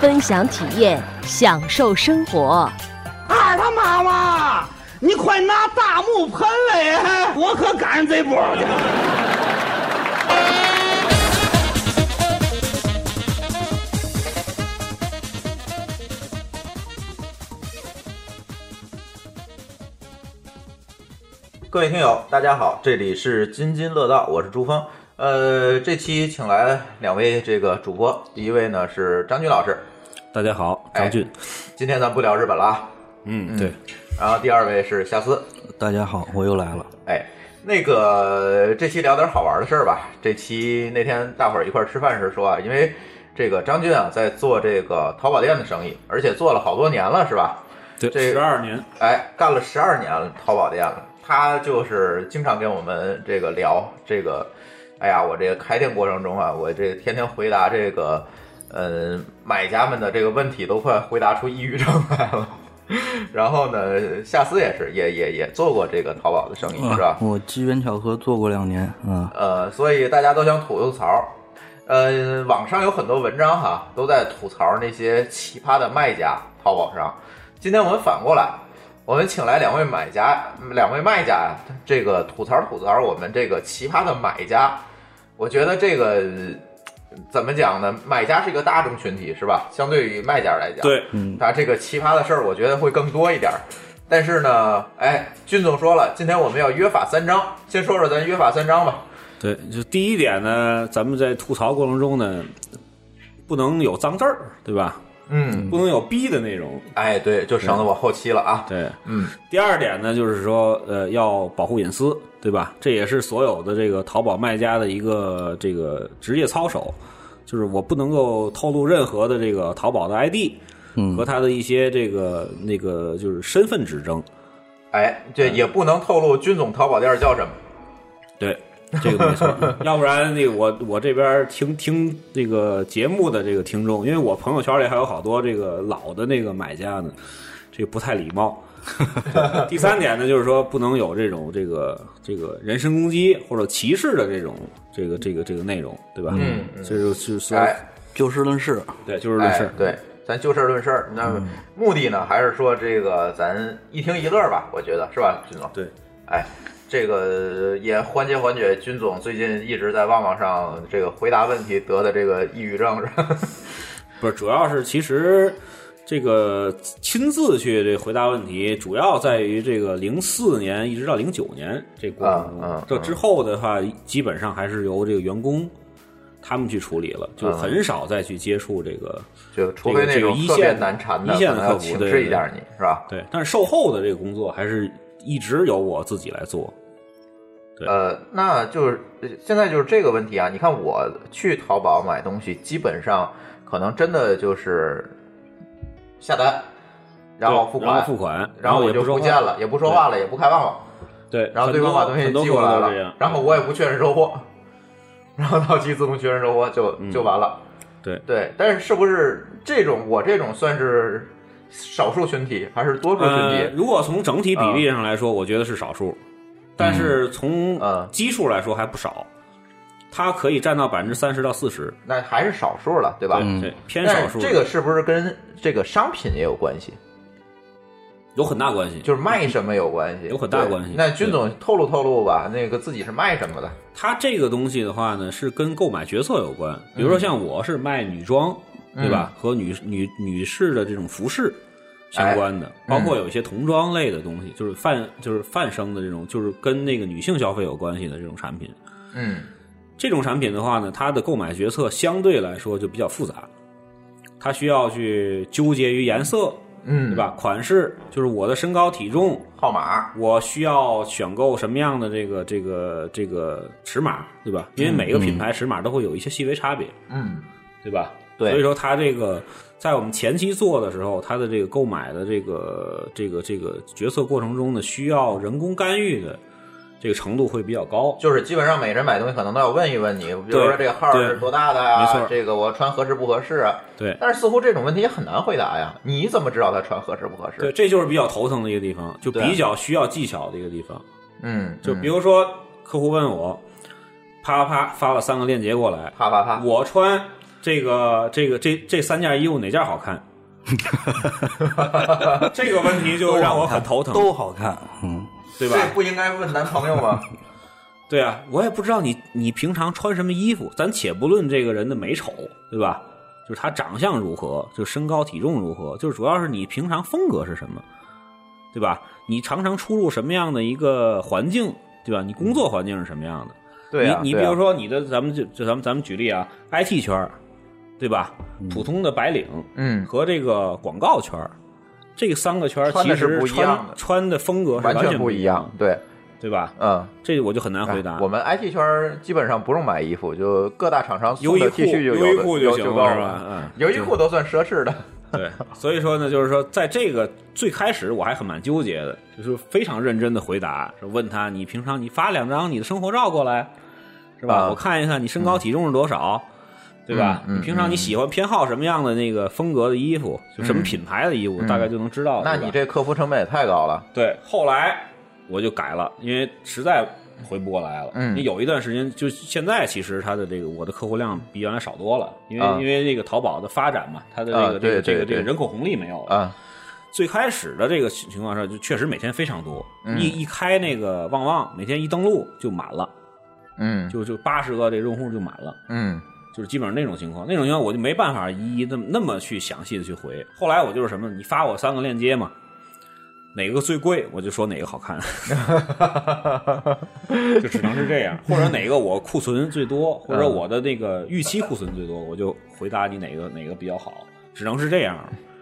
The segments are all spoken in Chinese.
分享体验，享受生活。二他妈妈，你快拿大木盆来，我可赶上这波。各位听友，大家好，这里是津津乐道，我是朱峰。呃，这期请来两位这个主播，第一位呢是张军老师，大家好，哎张俊。今天咱不聊日本了啊。嗯，对，然后第二位是夏思，大家好，我又来了。哎，那个这期聊点好玩的事儿吧。这期那天大伙儿一块儿吃饭时说啊，因为这个张俊啊在做这个淘宝店的生意，而且做了好多年了，是吧？对，这十二年，哎，干了十二年了淘宝店了。他就是经常跟我们这个聊这个，哎呀，我这个开店过程中啊，我这天天回答这个，呃，买家们的这个问题都快回答出抑郁症来了。然后呢，夏思也是，也也也做过这个淘宝的生意，是吧？我机缘巧合做过两年啊。呃，所以大家都想吐吐槽。呃，网上有很多文章哈，都在吐槽那些奇葩的卖家，淘宝上。今天我们反过来，我们请来两位买家，两位卖家，这个吐槽吐槽我们这个奇葩的买家。我觉得这个怎么讲呢？买家是一个大众群体，是吧？相对于卖家来讲，对，嗯，他这个奇葩的事儿，我觉得会更多一点儿。但是呢，哎，军总说了，今天我们要约法三章，先说说咱约法三章吧。对，就第一点呢，咱们在吐槽过程中呢，不能有脏字儿，对吧？嗯，不能有逼的内容。哎，对，就省得我后期了啊。对，嗯，第二点呢，就是说，呃，要保护隐私，对吧？这也是所有的这个淘宝卖家的一个这个职业操守，就是我不能够透露任何的这个淘宝的 ID 嗯和他的一些这个那个就是身份指征。哎，这也不能透露军总淘宝店叫什么。对，这个没错，要不然那个我我这边听听这个节目的这个听众，因为我朋友圈里还有好多这个老的那个买家呢，这个不太礼貌。第三点呢，就是说不能有这种这个这个人身攻击或者歧视的这种这个这个这个内容，对吧？嗯嗯这就是说，哎，就事论事。对，就事论哎事。，对，咱就事论事儿。那嗯目的呢，还是说这个咱一听一乐吧？我觉得是吧，军总？对，哎，这个也缓解缓解军总最近一直在旺旺上这个回答问题得的这个抑郁症？不是，主要是其实这个亲自去这回答问题，主要在于这个零四年一直到零九年这过程中，嗯嗯这之后的话，基本上还是由这个员工他们去处理了，就嗯很少再去接触这个。就除非那种特别一线难缠的，一线客服请示一下你是吧？对，但是售后的这个工作还是一直由我自己来做。对。呃，那就是呃现在就是这个问题啊。你看我去淘宝买东西，基本上可能真的就是下单，然后付款，然后付款，然后我就不见了，也不说话了，也不开旺旺，对，然后对方把东西寄过来了然后我也不确认收货，然后到期自动确认收货就嗯。就完了。对。对，但是是不是这种我这种算是少数群体还是多数群呃，体？如果从整体比例上来说，我觉得是少数，但是从呃基数来说还不少，它可以占到百分之三十到四十，那还是少数了，对吧？嗯对，偏少数。这个是不是跟这个商品也有关系？有很大关系，就是卖什么有关系，有很大关系那军总透露透露吧，那个自己是卖什么的？他这个东西的话呢，是跟购买决策有关。比如说像我是卖女装，嗯对吧？和女女女士的这种服饰相关的，嗯包括有一些童装类的东西，就是泛就是泛生的这种，就是跟那个女性消费有关系的这种产品。嗯这种产品的话呢，它的购买决策相对来说就比较复杂，它需要去纠结于颜色，嗯，对？吧？款式就是我的身高体重，号码，我需要选购什么样的这个这个这个尺码，对吧？因为每个品牌尺码都会有一些细微差别，嗯，对吧？对所以说它这个在我们前期做的时候，它的这个购买的这个这个这个决策过程中呢，需要人工干预的这个程度会比较高。就是基本上每人买东西可能都要问一问你，比如说这个号是多大的呀、没错这个我穿合适不合适啊？对但是似乎这种问题也很难回答呀。你怎么知道他穿合适不合适？对，这就是比较头疼的一个地方，就比较需要技巧的一个地方。嗯，就嗯比如说，客户问我，啪啪啪发了三个链接过来，啪啪啪，我穿这个这个这这三件衣服哪件好看？这个问题就让我很头疼，都好看，嗯，对吧？这不应该问男朋友吗？对啊，我也不知道你你平常穿什么衣服，咱且不论这个人的美丑，对吧？就是他长相如何，就身高体重如何，就是主要是你平常风格是什么，对吧？你常常出入什么样的一个环境，对吧？你工作环境是什么样的？对你你比如说你的，咱们就就咱们咱们举例啊，IT 圈儿对吧？普通的白领嗯，和这个广告圈儿这三个圈其实穿不一样的穿的风格是完全不一一样，，对，对吧？嗯。这我就很难回答。哎我们 IT 圈儿基本上不用买衣服，就各大厂商送的优衣库 T 恤就优衣库就行了了是吧？嗯，优衣库都算奢侈的。对，所以说呢，就是说，在这个最开始我还很蛮纠结的，就是非常认真的回答，是问他你平常你发两张你的生活照过来，是吧？啊我看一看你身高体重是多少，对吧？嗯嗯你平常你喜欢偏好什么样的那个风格的衣服，就什么品牌的衣服，嗯大概就能知道。那你这客服成本也太高了。对，后来我就改了，因为实在回不过来了。嗯你有一段时间，就现在其实它的这个我的客户量比原来少多了，因为、啊因为这个淘宝的发展嘛，它的这个、这个这个这个人口红利没有了。啊，最开始的这个情况下，就确实每天非常多，嗯一一开那个旺旺，每天一登录就满了，嗯就就八十个这用户就满了。嗯就是基本上那种情况，那种情况我就没办法一一那么那么去详细的去回。后来我就是什么，你发我三个链接嘛，哪个最贵我就说哪个好看，就只能是这样。或者哪个我库存最多，或者我的那个预期库存最多，我就回答你哪个哪个比较好，只能是这样。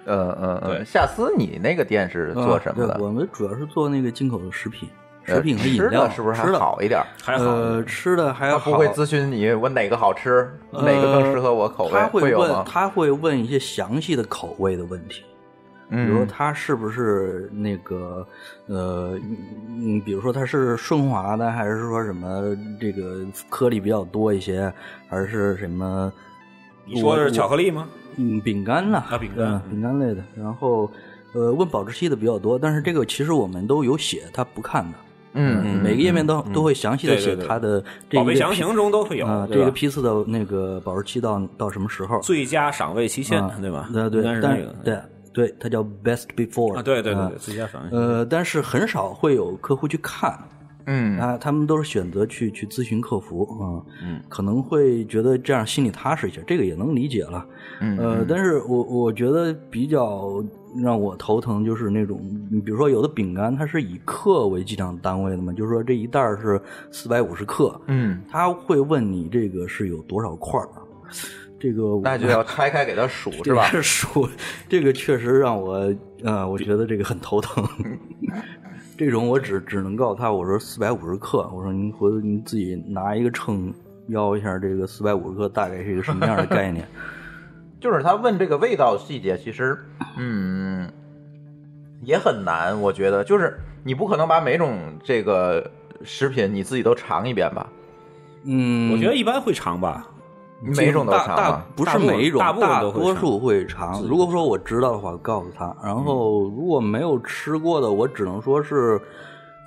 嗯嗯对嗯。夏思，你那个店是做什么的？我们主要是做那个进口的食品，呃食品和饮料，是不是还好一点？还好，呃，吃的还好。他不会咨询你我哪个好吃，哪个更适合我口味，他会问？他会问一些详细的口味的问题，比如它是不是那个呃，嗯，比如说它是顺滑的，还是说什么这个颗粒比较多一些，还是什么？你说的是巧克力？吗？嗯，饼干呐，啊饼干嗯饼干类的。然后呃，问保质期的比较多，但是这个其实我们都有写，他不看的。嗯每个页面都都会详细的对对对写它的这宝贝详情中都会有啊，这个批次的那个保质期到到什么时候？最佳赏味期限啊，对吧？对对但，是但那个对对，它叫 best before 啊，对对对最佳赏味期。呃，但是很少会有客户去看嗯啊，他们都是选择去去咨询客服啊，嗯，可能会觉得这样心里踏实一些，这个也能理解了。嗯呃，但是我我觉得比较让我头疼就是那种，你比如说有的饼干它是以克为计量单位的嘛，就是说这一袋儿是四百五十克，嗯，他会问你这个是有多少块儿，这个我那就要拆开给他数是吧？这个数，这个确实让我，呃，我觉得这个很头疼。这种我只只能告诉他，我说四百五十克，我说您回头您自己拿一个秤要一下，这个四百五十克大概是一个什么样的概念？就是他问这个味道细节，其实嗯也很难，我觉得就是你不可能把每种这个食品你自己都尝一遍吧？嗯，我觉得一般会尝吧，每种都大大尝吗？不是每一种，大部分都会尝多数会尝。如果说我知道的话，告诉他。然后如果没有吃过的，我只能说是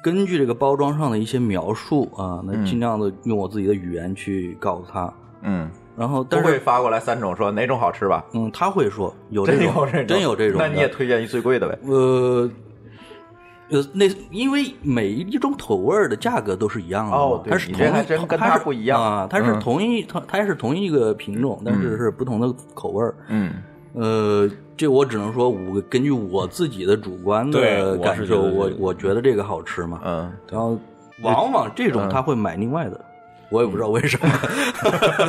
根据这个包装上的一些描述啊，那尽量的用我自己的语言去告诉他。嗯，然后，不但是会发过来三种说哪种好吃吧？嗯，他会说有这种，真有这种，真有这种。那你也推荐一最贵的呗？呃呃，那因为每一种口味儿的价格都是一样的，哦对它是同它是不一样啊，它是嗯。同一它它是同一个品种，但是是不同的口味儿。嗯。呃，这我只能说，我根据我自己的主观的感受，我我觉得这个好吃嘛。嗯，然后往往这种嗯。他会买另外的，我也不知道为什么。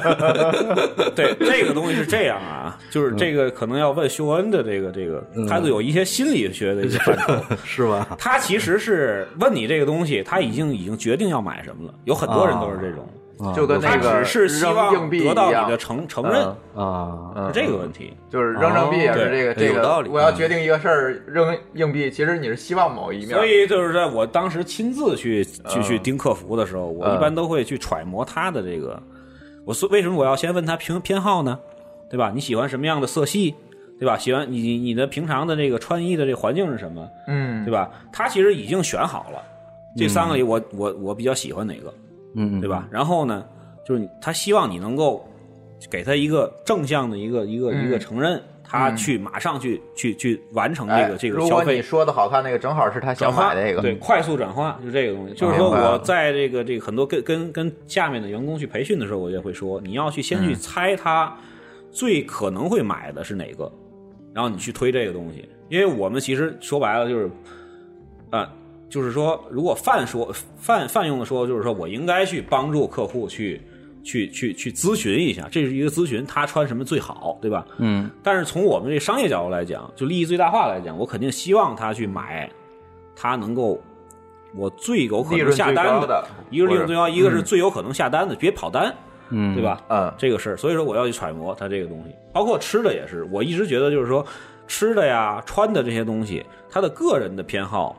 对，这个东西是这样啊，就是这个可能要问秀恩的这个这个，他有一些心理学的一些范畴。是吧？他其实是问你这个东西，他已经已经决定要买什么了。有很多人都是这种，啊就跟那他个只是希望硬币得到你的承承认，嗯啊，嗯是这个问题。就是扔硬币也是哦这个这个，有道理我要决定一个事儿，扔硬币，其实你是希望某一面，所以就是在我当时亲自去去嗯去盯客服的时候，我嗯一般都会去揣摩他的这个，我所为什么我要先问他偏偏好呢？对吧？你喜欢什么样的色系？对吧？喜欢你你你的平常的这个穿衣的这个环境是什么？嗯，对吧？他其实已经选好了，这三个里我我我比较喜欢哪个，嗯，对吧？然后呢，就是他希望你能够给他一个正向的一个一个嗯一个承认，他去马上去去去完成这哎个这个如消费。果你说的好看那个，正好是他想买这个，对，快速转化就是这个东西。就是说，我在这个这个很多跟跟跟下面的员工去培训的时候，我也会说，你要去先嗯去猜他最可能会买的是哪个，然后你去推这个东西。因为我们其实说白了就是，啊、就是说，如果泛说泛泛用的说，就是说我应该去帮助客户去去去去咨询一下，这是一个咨询，他穿什么最好，对吧？嗯但是从我们这商业角度来讲，就利益最大化来讲，我肯定希望他去买，他能够我最有可能下单高的一个是利润最高，一个是最有可能下单的，别跑单，嗯，对？吧？嗯这个事儿，所以说我要去揣摩他这个东西，包括吃的也是，我一直觉得就是说吃的呀、穿的这些东西，他的个人的偏好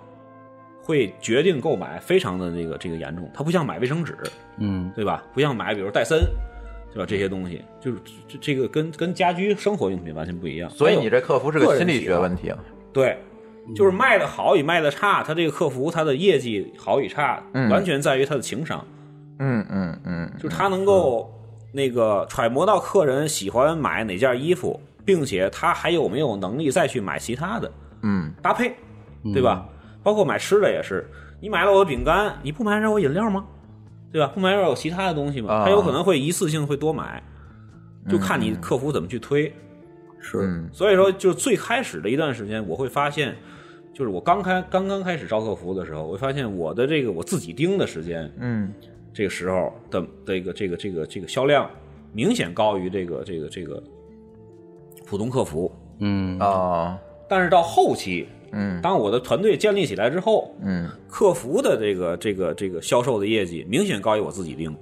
会决定购买非常的这个这个严重，它不像买卫生纸，嗯。对吧？不像买比如戴森，对吧？这些东西就是这这个跟跟家居生活用品完全不一样，所以你这客服是个心理学问题啊，对，就是卖的好与卖的差，他这个客服他的业绩好与差，嗯。完全在于他的情商，嗯嗯嗯，就是他能够那个揣摩到客人喜欢买哪件衣服，并且他还有没有能力再去买其他的嗯。搭配，对吧？包括买吃的也是，你买了我的饼干，你不买点我饮料吗？对吧？不买点我其他的东西吗？啊他有可能会一次性会多买，就看你客服怎么去推。是，嗯所以说，就最开始的一段时间，我会发现，就是我刚开刚刚开始招客服的时候，我会发现我的这个我自己盯的时间，嗯这个时候的这个这个这个这个销量明显高于这个这个这个普通客服。嗯啊但是到后期，嗯。当我的团队建立起来之后，嗯。客服的这个这个这个销售的业绩明显高于我自己盯，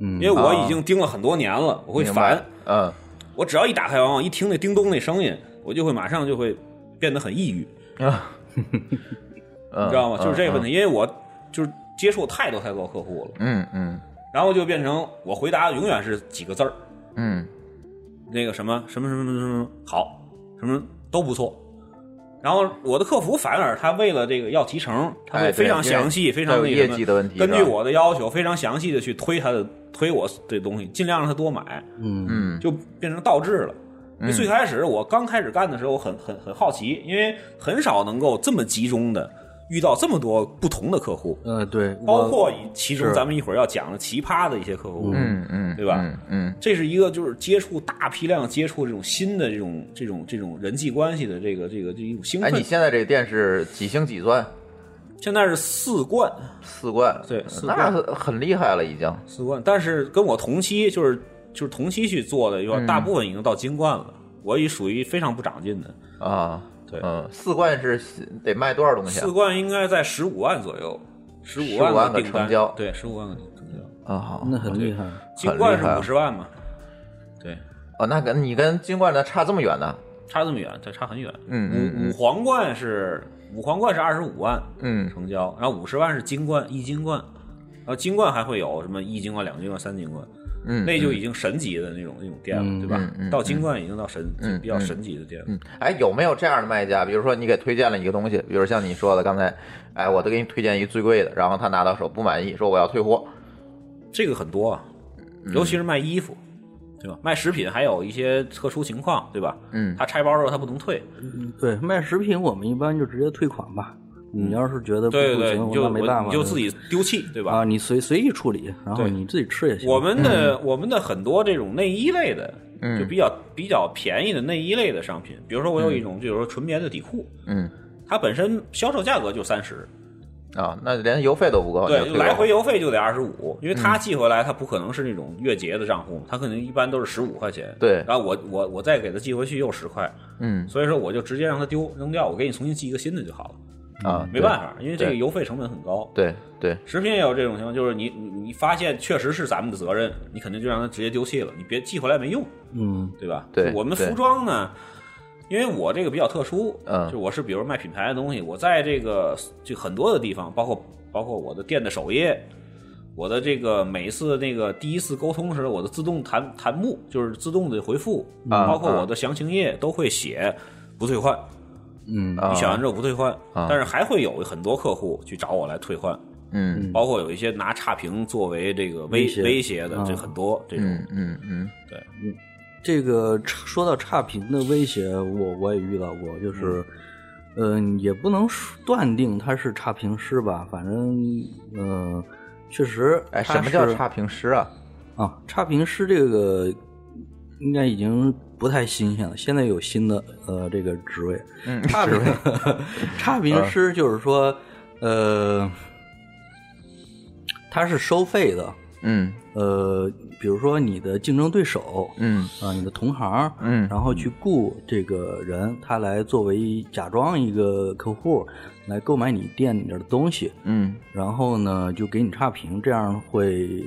嗯，因为我已经盯了很多年了，我会烦。嗯。我只要一打开往往，一听那叮咚那声音，我就会马上就会变得很抑郁。啊，你知道吗？就是这个问题，因为我就是接触太多太多客户了，嗯嗯。然后就变成我回答永远是几个字儿，嗯。那个什么什么什么什么什么好，什么都不错。然后我的客服反而他为了这个要提成，他会非常详细、非它有业常那个什么绩的问题根据我的要求非常详细的去推他的推我的东西，尽量让他多买，嗯。嗯。就变成倒置了。因为最开始我刚开始干的时候，我很很很好奇，因为很少能够这么集中的遇到这么多不同的客户，嗯对，包括其中咱们一会儿要讲的奇葩的一些客户，嗯嗯，对吧？嗯嗯。这是一个就是接触大批量接触这种新的这种这种这种人际关系的这个这个这一种兴哎，奋。你现在这个店是几星几钻？现在是四冠，四冠，对四那冠很很厉害了，已经。四冠，但是跟我同期就是就是同期去做的，有嗯。大部分已经到金冠了，我也属于非常不长进的。啊，对嗯，四冠是得卖多少东西啊四？冠应该在十五万左右，十五15万个成交对，十五万个成交。啊，好，那很厉害，金冠是五十万嘛？对，哦，那跟你跟金冠的差这么远呢？差这么远，它差很远。嗯嗯五五皇冠是五皇冠是二十五万嗯成交，然后五十万是金冠一金冠，然后金冠还会有什么一金冠、两金冠、三金冠，嗯，那就已经神级的那种那种店了，嗯对吧？到金冠已经到神嗯比较神级的店了。嗯，哎，有没有这样的卖家？比如说你给推荐了一个东西，比如像你说的刚才，哎，我都给你推荐一最贵的，然后他拿到手不满意，说我要退货。这个很多啊，嗯尤其是卖衣服，对吧？卖食品还有一些特殊情况，对吧？嗯他拆包的时候他不能退，对，卖食品我们一般就直接退款吧。你要是觉得不对对对，不行，你就那没办法，你就自己丢弃，对吧？啊，你随随意处理，然后对你自己吃也行。我们的我们的很多这种内衣类的，嗯就比较比较便宜的内衣类的商品，比如说我有一种，就是说纯棉的底裤，嗯它本身销售价格就三十，啊，那连邮费都不够，对就，来回邮费就得二十五，因为它寄回来它不可能是那种月结的账户，它可能一般都是十五块钱，对然后我我我再给它寄回去又十块，嗯所以说我就直接让它丢扔掉，我给你重新寄一个新的就好了。啊，没办法，因为这个邮费成本很高。对对，食品也有这种情况，就是你你你发现确实是咱们的责任，你肯定就让他直接丢弃了，你别寄回来没用，嗯对吧？对对我们服装呢，因为我这个比较特殊，嗯就我是比如卖品牌的东西，我在这个就很多的地方，包括包括我的店的首页，我的这个每一次那个第一次沟通时，我的自动弹弹幕就是自动的回复，啊包括我的详情页都会写不退换，嗯啊你选完之后不退换，啊但是还会有很多客户去找我来退换。嗯包括有一些拿差评作为这个威威胁威胁的，啊这很多这种。嗯嗯嗯这个说到差评的威胁，我我也遇到过，就是，嗯、也不能说断定他是差评师吧，反正，嗯、确实，哎，什么叫差评师啊？啊？差评师这个应该已经不太新鲜了，现在有新的呃这个职位，嗯，差评差评师就是说，呃，他是收费的，嗯呃，比如说你的竞争对手，嗯啊，你的同行，嗯然后去雇这个人，他来作为假装一个客户来购买你店里面的东西，嗯然后呢就给你差评，这样会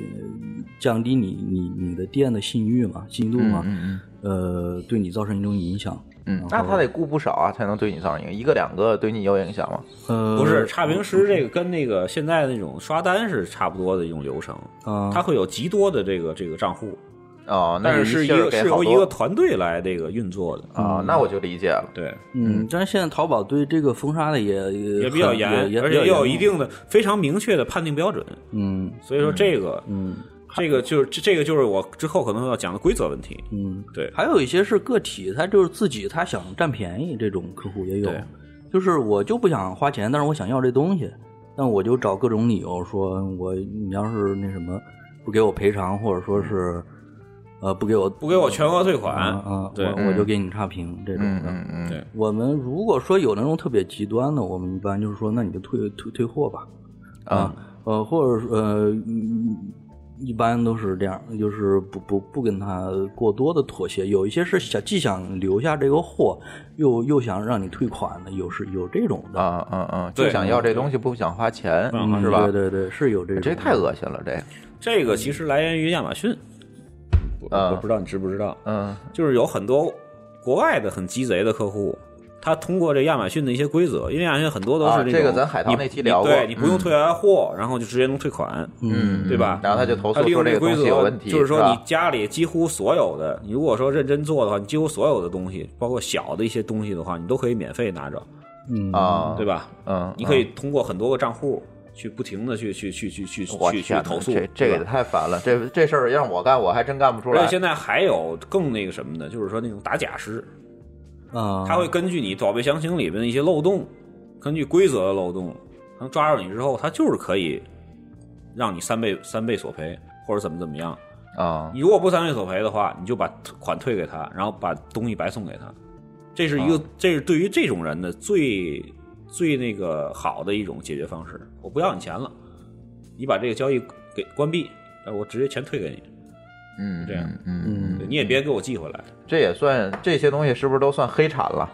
降低你你你的店的信誉嘛，信誉度嘛，嗯呃，对你造成一种影响。嗯，那他得雇不少啊，才能对你造成影响。一个两个对你有影响吗？呃，不是差评师这个跟那个现在那种刷单是差不多的一种流程，啊，它会有极多的这个这个账户，哦，那但是是一个是由一个团队来这个运作的。啊，那我就理解了。对，嗯，但是现在淘宝对这个封杀的也也也比较严，也而且也有一，定的非常明确的判定标准。嗯所以说这个嗯这个就是这这个就是我之后可能要讲的规则问题。嗯，对，还有一些是个体，他就是自己他想占便宜，这种客户也有。就是我就不想花钱，但是我想要这东西，那我就找各种理由说，我你要是那什么不给我赔偿，或者说是呃不给我不给我全额退款啊啊，对我我就给你差评这种嗯的。嗯嗯，对我们如果说有那种特别极端的，我们一般就是说，那你就退退退货吧，啊，呃，或者是呃，嗯一般都是这样，就是不不不跟他过多的妥协。有一些是想既想留下这个货，又又想让你退款的，有是有这种的，啊嗯嗯，就想要这东西，不想花钱，嗯是吧？对对对，是有这种。这太恶心了，这个。这个其实来源于亚马逊，我啊我不知道你知不知道，嗯就是有很多国外的很鸡贼的客户，他通过这亚马逊的一些规则，因为亚马逊很多都是这个咱海淘你那期聊过。你对你不用嗯。退完货，然后就直接能退款，嗯，对吧？然后他就投他利诉说这个规则有问题，就是说你家里几乎所有的，你如果说认真做的话，你几乎所有的东西，包括小的一些东西的话，你都可以免费拿着，嗯。啊，对吧？嗯，你可以通过很多个账户去不停的去去去去去去投诉，这这个太烦了，这这事儿让我干，我还真干不出来。而且。现在还有更那个什么的，就是说那种打假师，啊，他会根据你宝贝详情里边的一些漏洞，根据规则的漏洞，能抓住你之后，他就是可以让你三倍三倍索赔，或者怎么怎么样。啊你如果不三倍索赔的话，你就把款退给他，然后把东西白送给他。这是一个，这是对于这种人的最最那个好的一种解决方式。我不要你钱了，你把这个交易给关闭，呃我直接钱退给你，嗯，这样嗯嗯，你也别给我寄回来。这也算这些东西是不是都算黑产了？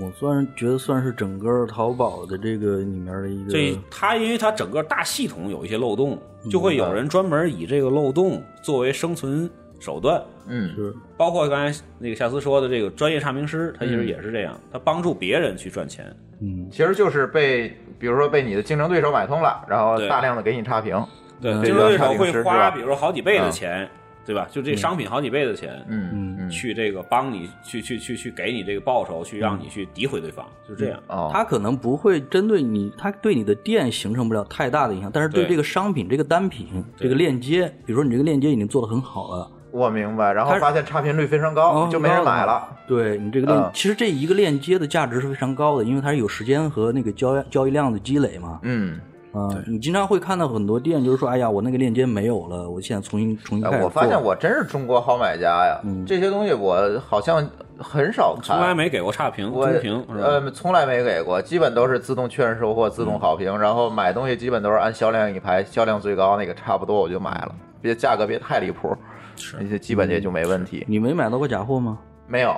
我算觉得算是整个淘宝的这个里面的一个这它因为它整个大系统有一些漏洞，就会有人专门以这个漏洞作为生存手段。嗯是包括刚才那个夏思说的这个专业差评师，他其实也是这样，他帮助别人去赚钱。嗯其实就是被，比如说被你的竞争对手买通了，然后大量的给你差评。对，嗯竞争对手会花比如说好几倍的钱，对吧？就这商品好几倍的钱，嗯嗯去这个帮你去去去去给你这个报酬，去让你去诋毁对方，就这样。哦，他可能不会针对你，他对你的店形成不了太大的影响，但是对对这个商品、这个单品、这个链接，比如说你这个链接已经做得很好了，我明白。然后他发现差评率非常高，哦就没人买了。对你这个链，嗯其实这一个链接的价值是非常高的，因为它是有时间和那个交交易量的积累嘛。嗯，啊、你经常会看到很多店就是说，哎呀，我那个链接没有了，我现在重新重新我发现我真是中国好买家呀，嗯这些东西我好像很少看，从来没给过差评、我中评，呃，从来没给过，基本都是自动确认收货、自动好评，然后买东西基本都是按销量一排，销量最高那个差不多我就买了，别价格别太离谱，那些基本也就没问题。你没买到过假货吗？没有，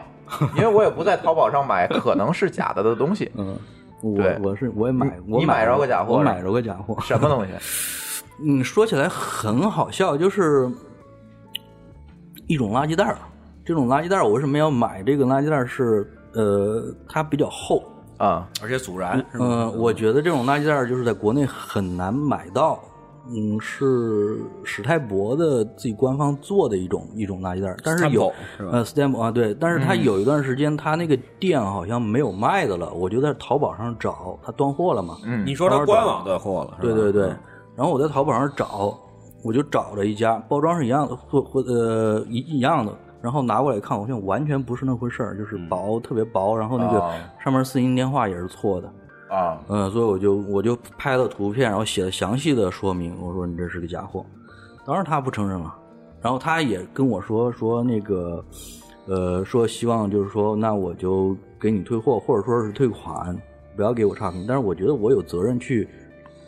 因为我也不在淘宝上买可能是假的的东西。嗯，我我是我也买，我你买着了个假货我买着个假货。什么东西？嗯，说起来很好笑，就是一种垃圾袋儿。这种垃圾袋儿，我为什么要买？这个垃圾袋儿是呃，它比较厚。啊，而且阻燃？嗯、我觉得这种垃圾袋儿就是在国内很难买到。嗯，是史泰博的自己官方做的一种一种垃圾袋儿，但是有呃 stamp 啊对，但是他有一段时间他那个店好像没有卖的了，我就在淘宝上找，他断货了嘛。嗯你说他官网断货了，对对对，然后我在淘宝上找，我就找了一家，包装是一样的，或或呃一一样的，然后拿过来看，我现完全不是那回事儿，就是薄，特别薄，然后那个哦。上面四音电话也是错的，啊，嗯、所以我就我就拍了图片，然后写了详细的说明，我说你这是个假货，当然他不承认了，然后他也跟我说说那个，呃，说希望就是说那我就给你退货，或者说是退款，不要给我差评，但是我觉得我有责任去。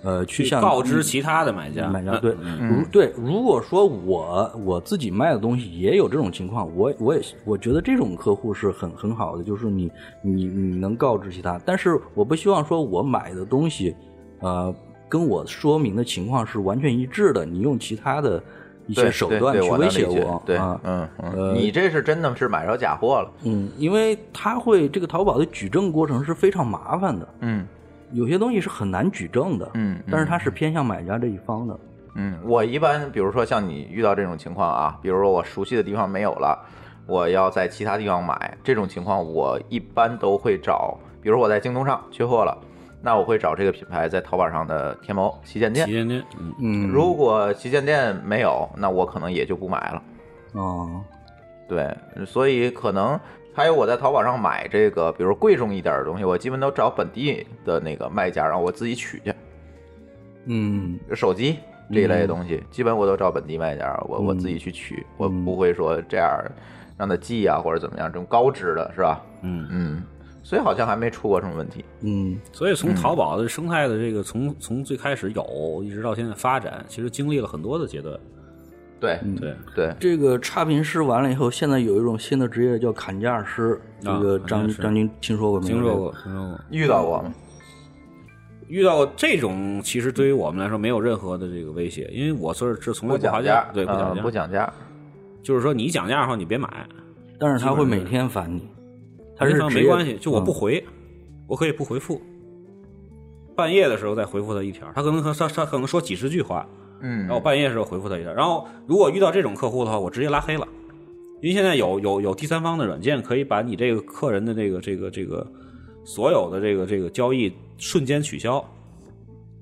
呃，去向告知其他的买家，买家对，嗯如对，如果说我我自己卖的东西也有这种情况，我我也我觉得这种客户是很很好的，就是你你你能告知其他，但是我不希望说我买的东西，呃，跟我说明的情况是完全一致的，你用其他的一些手段去威胁我啊，嗯呃嗯，你这是真的是买着假货了，嗯，因为他会这个淘宝的举证过程是非常麻烦的，嗯有些东西是很难举证的，嗯但是它是偏向买家这一方的，嗯，我一般比如说像你遇到这种情况啊，比如说我熟悉的地方没有了，我要在其他地方买，这种情况我一般都会找，比如我在京东上缺货了，那我会找这个品牌在淘宝上的天猫旗舰店旗。舰店，嗯，嗯，如果旗舰店没有，那我可能也就不买了。哦。对，所以可能还有我在淘宝上买这个，比如贵重一点的东西，我基本都找本地的那个卖家，然后我自己取去。嗯手机这一类的东西，基本我都找本地卖家，我我自己去取，我不会说这样让他寄啊或者怎么样，这种高知的是吧？嗯嗯，所以好像还没出过什么问题。嗯所以从淘宝的生态的这个从从最开始有一直到现在发展，其实经历了很多的阶段。对对，对，这个差评师完了以后，现在有一种新的职业叫砍价师。这个张张军听说过没有？听说过，听说过。遇到过？遇到这种，其实对于我们来说没有任何的这个威胁，因为我是是从来不讲价，对，不嗯讲价，不讲价。就是说你讲价的话，你别买，但是他会每天烦你。他是没关系，就我不嗯回，我可以不回复。半夜的时候再回复他一条，他可能他他可能说几十句话，嗯然后半夜的时候回复他一下。然后如果遇到这种客户的话，我直接拉黑了，因为现在有有有第三方的软件可以把你这个客人的这个这个这个所有的这个这个交易瞬间取消，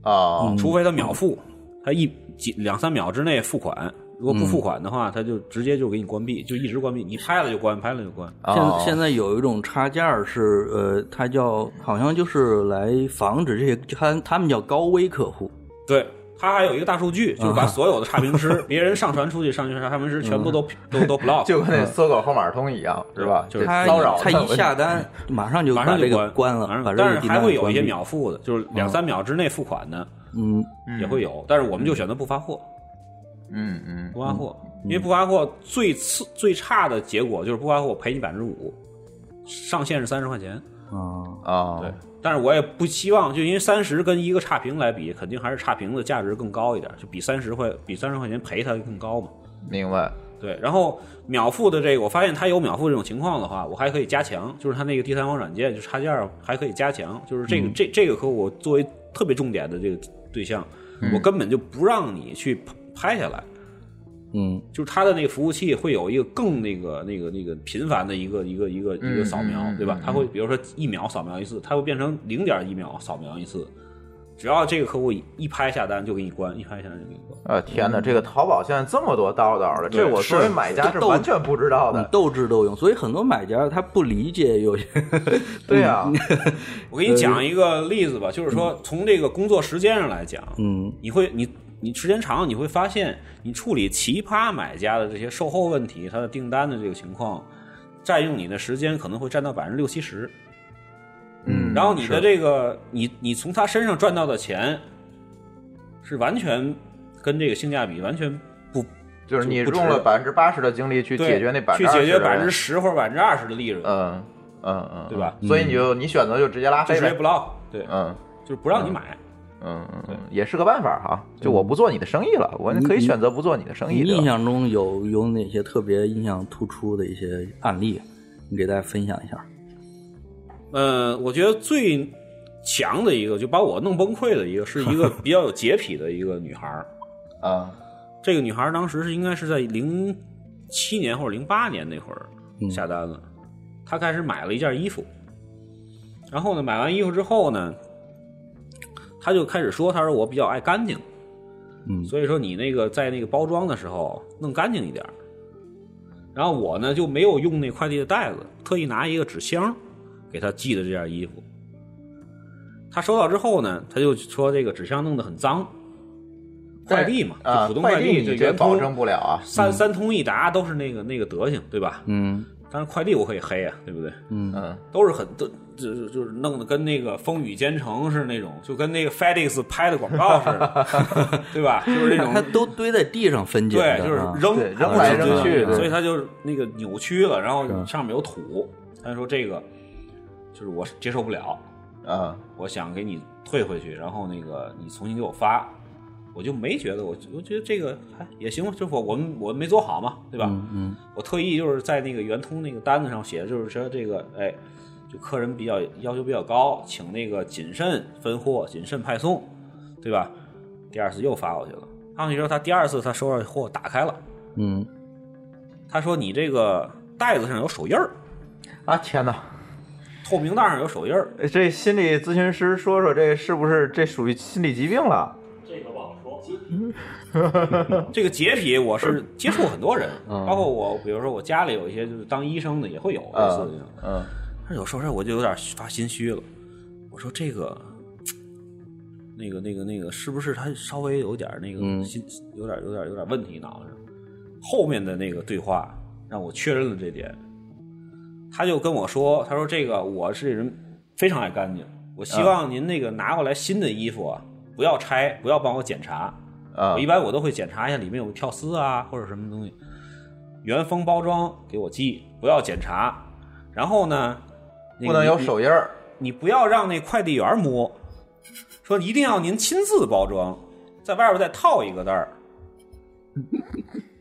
啊，除非他秒付，他一几两三秒之内付款。如果不付款的话，他就直接就给你关闭，就一直关闭。你拍了就关，拍了就关。现哦现在有一种插件是呃，它叫好像就是来防止这些，他他们叫高危客户。对，它还有一个大数据，就是把所有的差评师，别人上传出去上去的差评师全部都 都都 block，就跟那搜狗号码通一样，是吧？就是他骚扰他一下单，马上就马把这个上就关关了但是还会有一些。秒付的，就是两三秒之内付款的嗯。也会有，但是我们就选择不发货，嗯嗯不发货，因为不发货最次最差的结果就是不发货我赔你百分之五，上限是三十块钱。啊。啊，对，但是我也不希望，就因为三十跟一个差评来比，肯定还是差评的价值更高一点，就比三十块比三十块钱赔它更高嘛。明白。对，然后秒付的这个，我发现它有秒付这种情况的话，我还可以加强，就是它那个第三方软件就插件还可以加强，就是这个、这这个客户我作为特别重点的这个对象，我根本就不让你去拍下来。嗯就是它的那个服务器会有一个更那个那个那个频繁的一个一个一个一个扫描，对吧？它会比如说一秒扫描一次，它会变成零点一秒扫描一次。只要这个客户一拍下单就给你关，一拍下单就给你关。呃，天哪，这个淘宝现在这么多道道的，这我作为买家是完全不知道的。嗯斗智斗勇，所以很多买家他不理解有些 对呀，我给你讲一个例子吧，就是说从这个工作时间上来讲，嗯你会你你时间长了，你会发现你处理奇葩买家的这些售后问题，他的订单的这个情况，占用你的时间可能会占到百分之六七十。嗯然后你的这个，你你从他身上赚到的钱，是完全跟这个性价比完全不就是你用了百分之八十的精力去解决那百分去之解决百分之十或者百分之二十的利润。嗯嗯嗯，对吧嗯所以你就你选择就直接拉黑直接不。落，对，嗯就是不让你买。嗯嗯嗯，也是个办法哈。就我不做你的生意了，我可以选择不做你的生意。印象中有有哪些特别印象突出的一些案例？你给大家分享一下。呃，我觉得最强的一个，就把我弄崩溃的一个，是一个 比较有洁癖的一个女孩儿。啊这个女孩儿当时是应该是在零七年或者零八年那会儿嗯下单了，她开始买了一件衣服，然后呢，买完衣服之后呢，她就开始说，他说我比较爱干净，嗯所以说你那个在那个包装的时候弄干净一点。然后我呢就没有用那快递的袋子，特意拿一个纸箱给他寄的这件衣服。他收到之后呢，他就说这个纸箱弄得很脏，快递嘛，啊，就普通快递就圆你这保证不了啊。三三通一达都是那个那个德行，对吧？嗯但是快递我可以黑啊，对不对？嗯嗯都是很都就是就是弄得跟那个风雨兼程是那种，就跟那个 FedEx 拍的广告似的，对吧？就是那种它都堆在地上分解，对，就是啊扔扔来扔去对所以它就是那个扭曲了，然后上面有土。他说这个就是我接受不了，啊我想给你退回去，然后那个你重新给我发。我就没觉得，我我觉得这个还也行吧，就是我我们我没做好嘛，对吧？嗯嗯我特意就是在那个圆通那个单子上写，就是说这个，哎，就客人比较要求比较高，请那个谨慎分货、谨慎派送，对吧？第二次又发过去了，发过去之后，他第二次他收到货打开了，嗯他说你这个袋子上有手印儿，啊！天哪，透明袋上有手印儿，这心理咨询师说说这是不是这属于心理疾病了？这个洁癖我是接触很多人，嗯包括我，比如说我家里有一些就是当医生的也会有类似的。嗯但是有时候我就有点发心虚了。我说这个，那个、那个、那个，是不是他稍微有点那个嗯心，有点、有点、有点问题脑子上？后面的那个对话让我确认了这点。他就跟我说：“他说这个我是人非常爱干净，我希望您那个拿过来新的衣服啊，不要拆，不要帮我检查。啊我一般我都会检查一下里面有跳丝啊或者什么东西，原封包装给我寄，不要检查。然后呢，那个不能有手印儿。你不要让那快递员摸，说一定要您亲自包装，在外边再套一个袋儿，你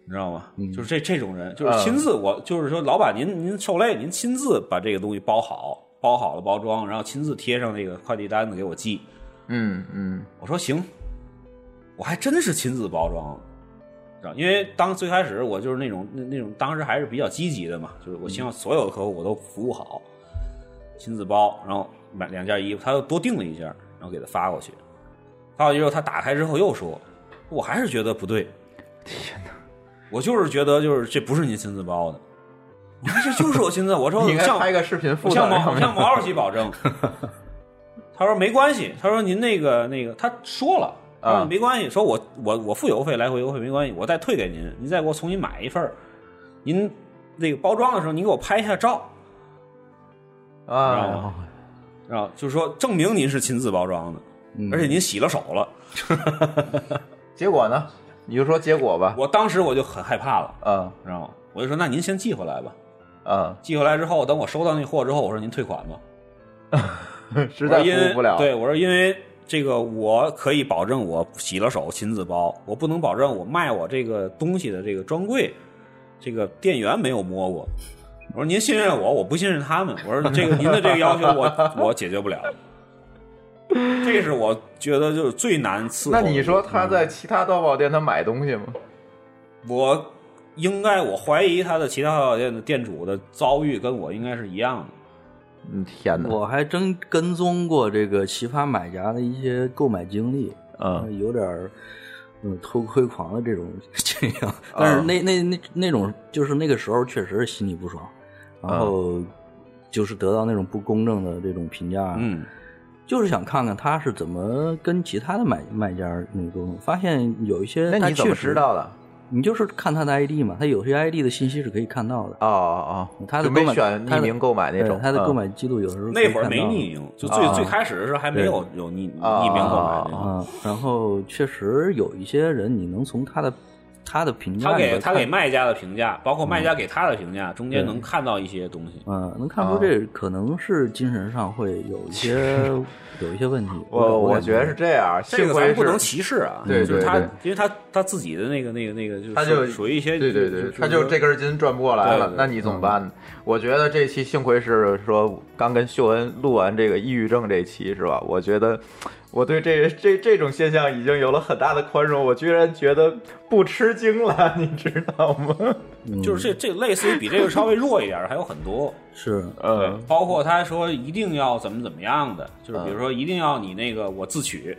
知道吗？就是这这种人，就是亲自我就是说，老板您您受累，您亲自把这个东西包好，包好了包装，然后亲自贴上那个快递单子给我寄。嗯嗯我说行，我还真是亲自包装，知道？因为当最开始我就是那种那那种当时还是比较积极的嘛，就是我希望所有的客户我都服务好，亲自包，然后买两件衣服，他又多订了一件，然后给他发过去。发过去之后，他打开之后又说，我还是觉得不对。天哪！我就是觉得就是这不是您亲自包的，我说这就是我亲自，我说 你拍个视频向毛。向毛主席保证。他说没关系，他说您那个那个，他说了，他说啊没关系，说我我我付邮费来回邮费没关系，我再退给您，您再给我重新买一份您那个包装的时候，您给我拍一下照，知道啊吗？然后就是说证明您是亲自包装的，嗯而且您洗了手了。结果呢？你就说结果吧。我当时我就很害怕了，嗯知道吗？我就说那您先寄回来吧。嗯，寄回来之后，等我收到那货之后，我说您退款吧。实在我说因为不了。对，我说因为这个我可以保证我洗了手亲自包，我不能保证我卖我这个东西的这个专柜，这个店员没有摸过。我说您信任我，我不信任他们。我说这个您的这个要求我我解决不了。这是我觉得就是最难伺候。那你说他在其他淘宝店他买东西吗？我应该我怀疑他的其他淘宝店的店主的遭遇跟我应该是一样的。嗯，天哪！我还真跟踪过这个奇葩买家的一些购买经历，嗯。呃有点儿嗯偷窥狂的这种 倾向，但是那那那那种就是那个时候确实是心里不爽，然后就是得到那种不公正的这种评价，嗯，就是想看看他是怎么跟其他的买卖家那个沟通，发现有一些那你怎么他确实知道的？你就是看他的 ID 嘛，他有些 ID 的信息是可以看到的。哦哦哦，他的购买选他的匿名购买那种，他的嗯购买记录有时候那会儿没匿名，就最啊最开始的时候还没有有匿啊匿名购买那种。啊，然后确实有一些人，你能从他的他的评价他给他给卖家的评价，包括卖家给他的评价，中间能看到一些东西。嗯，能看出这可能是精神上会有一些 有一些问题。我我我觉得是这样，这个不能歧视啊，对就是他对对，因为他他自己的那个那个那个，就他就属于一些，对对对，是他就这根筋转不过来了对对，对那你怎么办呢？我觉得这期幸亏是说刚跟秀恩录完这个抑郁症这期是吧？我觉得我对这这这种现象已经有了很大的宽容，我居然觉得不吃惊了，你知道吗？就是这这类似于比这个稍微弱一点的还有很多，是。呃。包括他说一定要怎么怎么样的，就是比如嗯说一定要你那个我自取，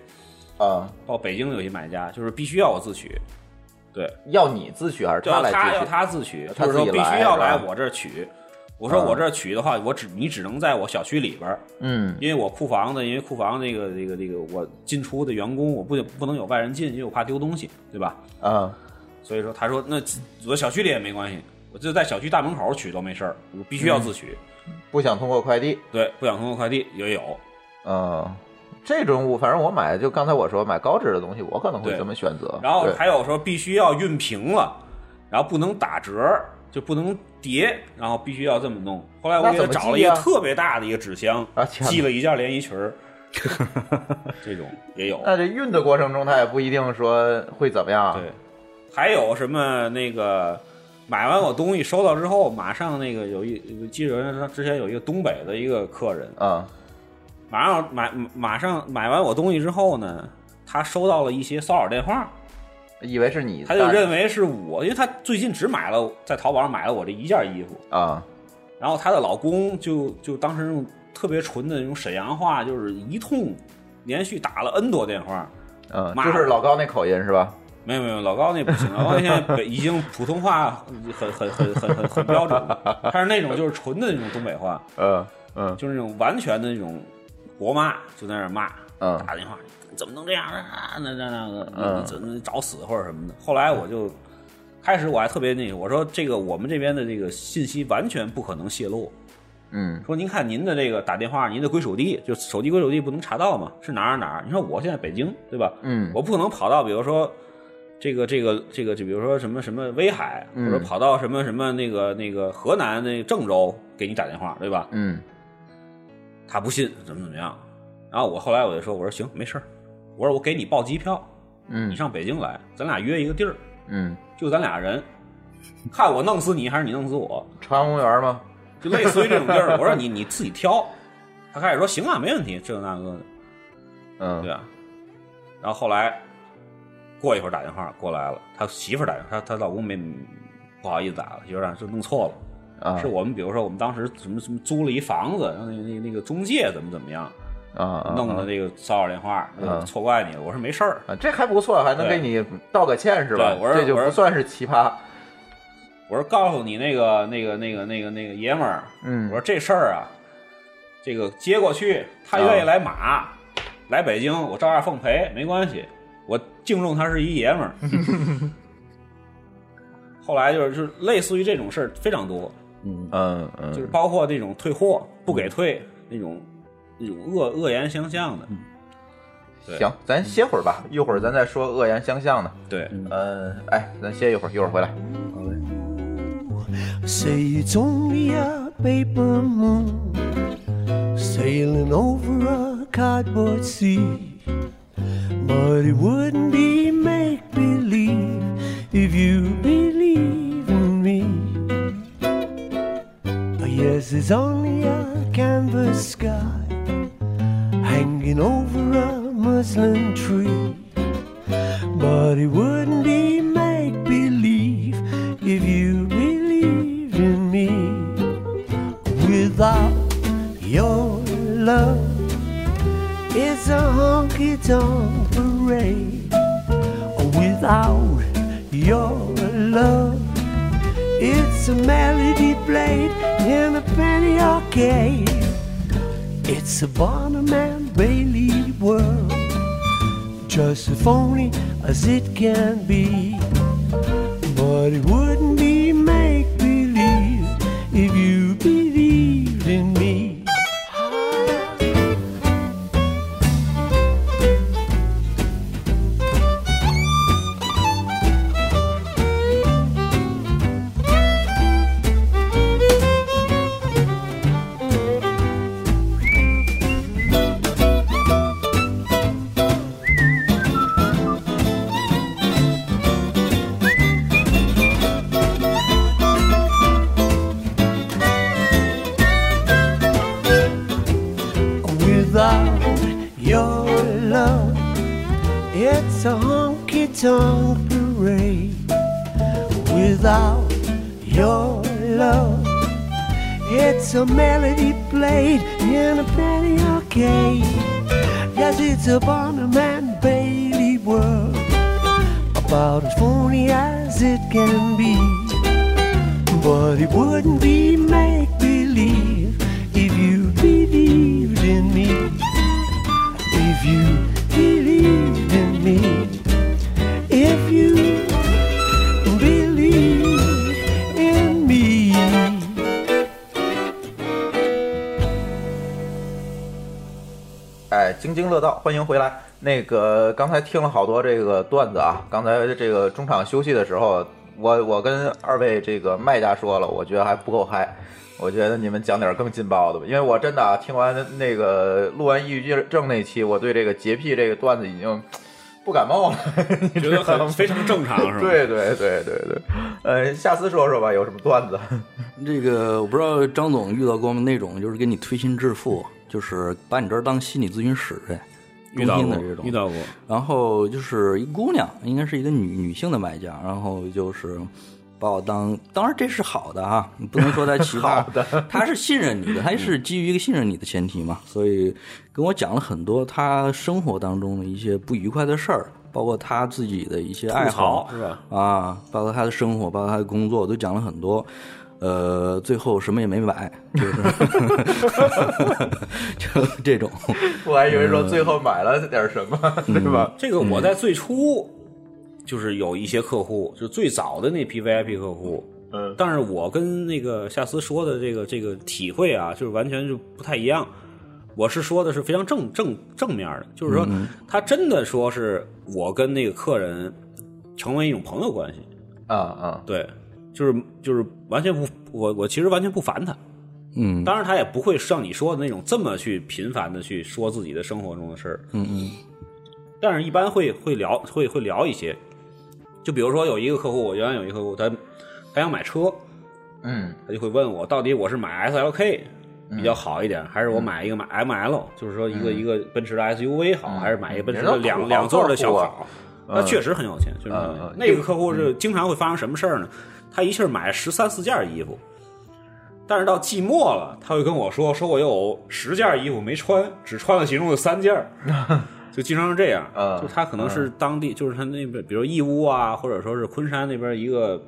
啊，到北京有些买家就是必须要我自取，对，要你自取还是就要来他要自取？他自取，他就是说必须要来我这儿取。我说嗯我这儿取的话，我只你只能在我小区里边儿，嗯因为我库房的，因为库房那个这个这个我进出的员工，我不不能有外人进，因为我怕丢东西，对吧？啊所以说他说那我小区里也没关系，我就在小区大门口取都没事儿，我必须要自取。不想通过快递，对，不想通过快递也有，嗯。这种我反正我买就刚才我说买高质的东西，我可能会对这么选择。然后还有说必须要熨平了，然后不能打折，就不能叠，然后必须要这么弄。后来我给他找了一个特别大的一个纸箱，寄了一件连衣裙儿，这种也有。那这运的过程中，他也不一定说会怎么样。对，还有什么那个买完我东西收到之后，马上那个有一我记得之前有一个东北的一个客人，啊。马上买马上买完我东西之后呢，他收到了一些骚扰电话，以为是你，他就认为是我，因为他最近只买了在淘宝上买了我这一件衣服，啊然后她的老公就就当时用特别纯的那种沈阳话，就是一通连续打了 N 多电话。嗯，骂就是老高那口音是吧？没有没有，老高那不行，老高现在北 已经普通话很很很很很很标准了，他是那种就是纯的那种东北话，嗯嗯就是那种完全的那种国骂，就在那儿骂，嗯打电话怎么能这样啊？那那那个，怎么找死或者什么的。后来我就开始我还特别那个，我说这个我们这边的这个信息完全不可能泄露。嗯说您看您的这个打电话，您的归属地就手机归属地不能查到嘛？是哪儿哪儿？你说我现在北京对吧？嗯我不可能跑到比如说这个这个这个，就比如说什么什么威海，嗯或者跑到什么什么那个那个河南那郑州给你打电话对吧？嗯他不信怎么怎么样，然后我后来我就说我说行没事儿我说我给你报机票，嗯你嗯上北京来，咱俩约一个地儿，嗯，就咱俩人，看我弄死你还是你弄死我。朝阳公园吗？就类似于这种地儿。我说你你自己挑，他开始说行啊，没问题，这个那个的，嗯对吧？然后后来过一会儿打电话过来了，他媳妇儿打电话，他他老公没不好意思打了，媳妇儿打就弄错了，啊是我们比如说我们当时什么什么租了一房子，然后那个那个那个中介怎么怎么样，啊啊弄的这个骚扰电话，嗯错怪你了。我说没事儿，啊，这还不错，还能给你道个歉是吧？我说这就我说不算是奇葩。我说告诉你那个那个那个那个那个爷们儿，嗯我说这事儿啊，这个接过去，他愿意来马，来北京，我照样奉陪，没关系，我敬重他是一爷们儿。后来就是就是类似于这种事儿非常多，嗯，嗯嗯，就是包括这种退货不给退那种恶恶言相向的，行，咱歇会儿吧，一会儿咱再说恶言相向的。对，嗯，哎，咱歇一会儿，一会儿回来。好嘞。Say it's only a paper moon sailing over a cardboard sea. But it wouldn't be make believe if you believe in me. Yes, it's only a canvas sky hanging over a muslin tree. But it wouldn't be make believe if you believed in me. Without your love, it's a honky tonk parade. Without your love, it's a melody played in a penny arcade. It's a and Bailey world just as phony as it can be. But it wouldn't be make If you believe in me, if you believe in me. 哎，津津乐道，欢迎回来。那个刚才听了好多这个段子啊，刚才这个中场休息的时候，我我跟二位这个卖家说了，我觉得还不够嗨，我觉得你们讲点更劲爆的吧，因为我真的啊，听完那个录完抑郁症那期，我对这个洁癖这个段子已经不感冒了，你觉得很非常正常是吧？对对对对对，呃，下次说说吧，有什么段子？这个我不知道张总遇到过吗？那种就是给你推心置腹，就是把你这儿当心理咨询室呗，遇到过遇到过，然后就是一姑娘，应该是一个女女性的买家，然后就是把我当，当然这是好的啊，你不能说他奇葩，他是信任你的，他是基于一个信任你的前提嘛，所以跟我讲了很多他生活当中的一些不愉快的事儿，包括他自己的一些爱好是吧？啊，包括他的生活，包括他的工作，都讲了很多。呃，最后什么也没买，就是 就这种，我还以为说最后买了点什么，对吧？这个我在最初就是有一些客户，就最早的那批 VIP 客户，嗯。但是我跟那个夏思说的这个这个体会啊，就是完全就不太一样。我是说的是非常正正正面的，就是说他真的说是我跟那个客人成为一种朋友关系，啊啊，对，就是就是完全不我我其实完全不烦他，嗯。当然他也不会像你说的那种这么去频繁的去说自己的生活中的事儿，嗯嗯。但是一般会会聊会会聊一些，就比如说有一个客户，我原来有一个客户，他他想买车，嗯他就会问我到底我是买 SLK 比较好一点，还是我买一个买 ML，就是说一个一个奔驰的 SUV 好，还是买一个奔驰的两两座的小土豪好？那确实很有钱，就是嗯嗯那个客户是经常会发生什么事儿呢？他一气儿买十三四件衣服。但是到季末了，他会跟我说：“说我有十件衣服没穿，只穿了其中的三件儿。” 就经常是这样。嗯。就他可能是当地，就是他那边，比如义乌啊，或者说是昆山那边一个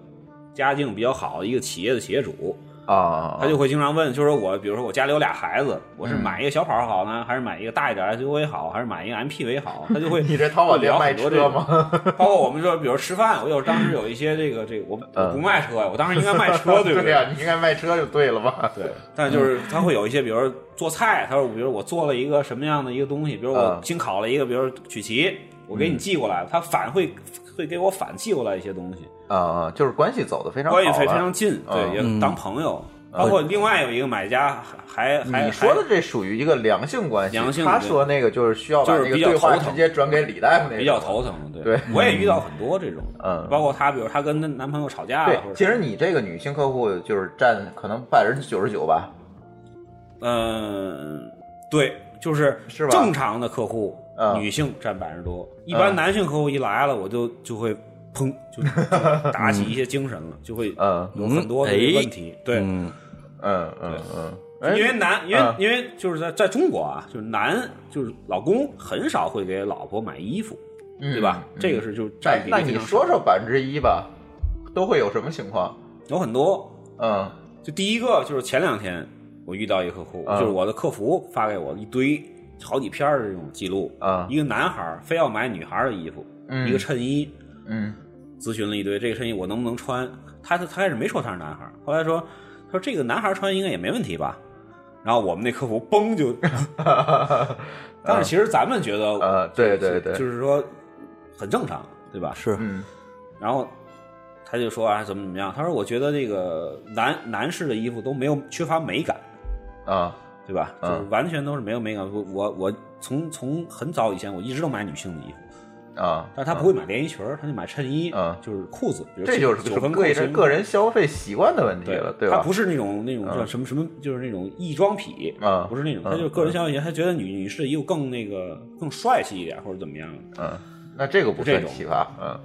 家境比较好的一个企业的企业主，啊，他就会经常问，就是说我，比如说我家里有俩孩子，我是买一个小跑好呢，还是买一个大一点 SUV 好，还是买一个 MPV 好？他就会你这淘宝聊卖很多这种车吗？包括我们说，比如吃饭，我有当时有一些这个这个，我我不卖车呀，我当时应该卖车，对不对 呀，你应该卖车就对了吧？对，但就是他会有一些，比如说做菜，他说，比如我做了一个什么样的一个东西，比如我嗯新烤了一个，比如曲奇，我给你寄过来，他反会会给我反寄过来一些东西，啊啊，就是关系走的非常好，关系非非常近，嗯对，也当朋友。包括另外有一个买家还还你说的这属于一个良性关系，良性他说那个就是需要把那个对话直接转给李大夫那种，比较头疼的，对我也遇到很多这种，嗯包括她，比如她跟男男朋友吵架了，对其实你这个女性客户就是占可能百分之九十九吧，嗯，对，就是是吧正常的客户，嗯女性占百分之多，一般男性客户一来了，我就就会砰，就就打起一些精神了，就会嗯。有很多问题，对。嗯。嗯嗯因为男，因为、嗯。因为就是在在中国啊，就是男就是老公很少会给老婆买衣服，对吧？嗯这个是就占比，哎那你说说百分之一吧，都会有什么情况？有很多，嗯。就第一个就是前两天我遇到一个客户，嗯就是我的客服发给我一堆好几篇儿的这种记录，啊一个男孩儿非要买女孩儿的衣服，嗯。一个衬衣，嗯咨询了一堆这个衬衣我能不能穿，他他开始没说他是男孩，后来说他说这个男孩穿应该也没问题吧，然后我们那客服嘣就，但是其实咱们觉得，呃，对对对，就是说很正常，对吧？是嗯然后他就说啊怎么怎么样，他说我觉得这个男男士的衣服都没有缺乏美感。啊对吧？就嗯是完全都是没有美感。我我我从从很早以前我一直都买女性的衣服，啊，但是他不会买连衣裙儿，他就买衬衣，啊就是裤子，比如这就是九分裤个人个人消费习惯的问题对了，对吧？他不是那种那种嗯叫什么什么，就是那种异装癖啊不是那种，嗯他就是个人消费习惯，他觉得女女士的衣服更那个更帅气一点，或者怎么样。嗯，那这个不这种算奇葩，嗯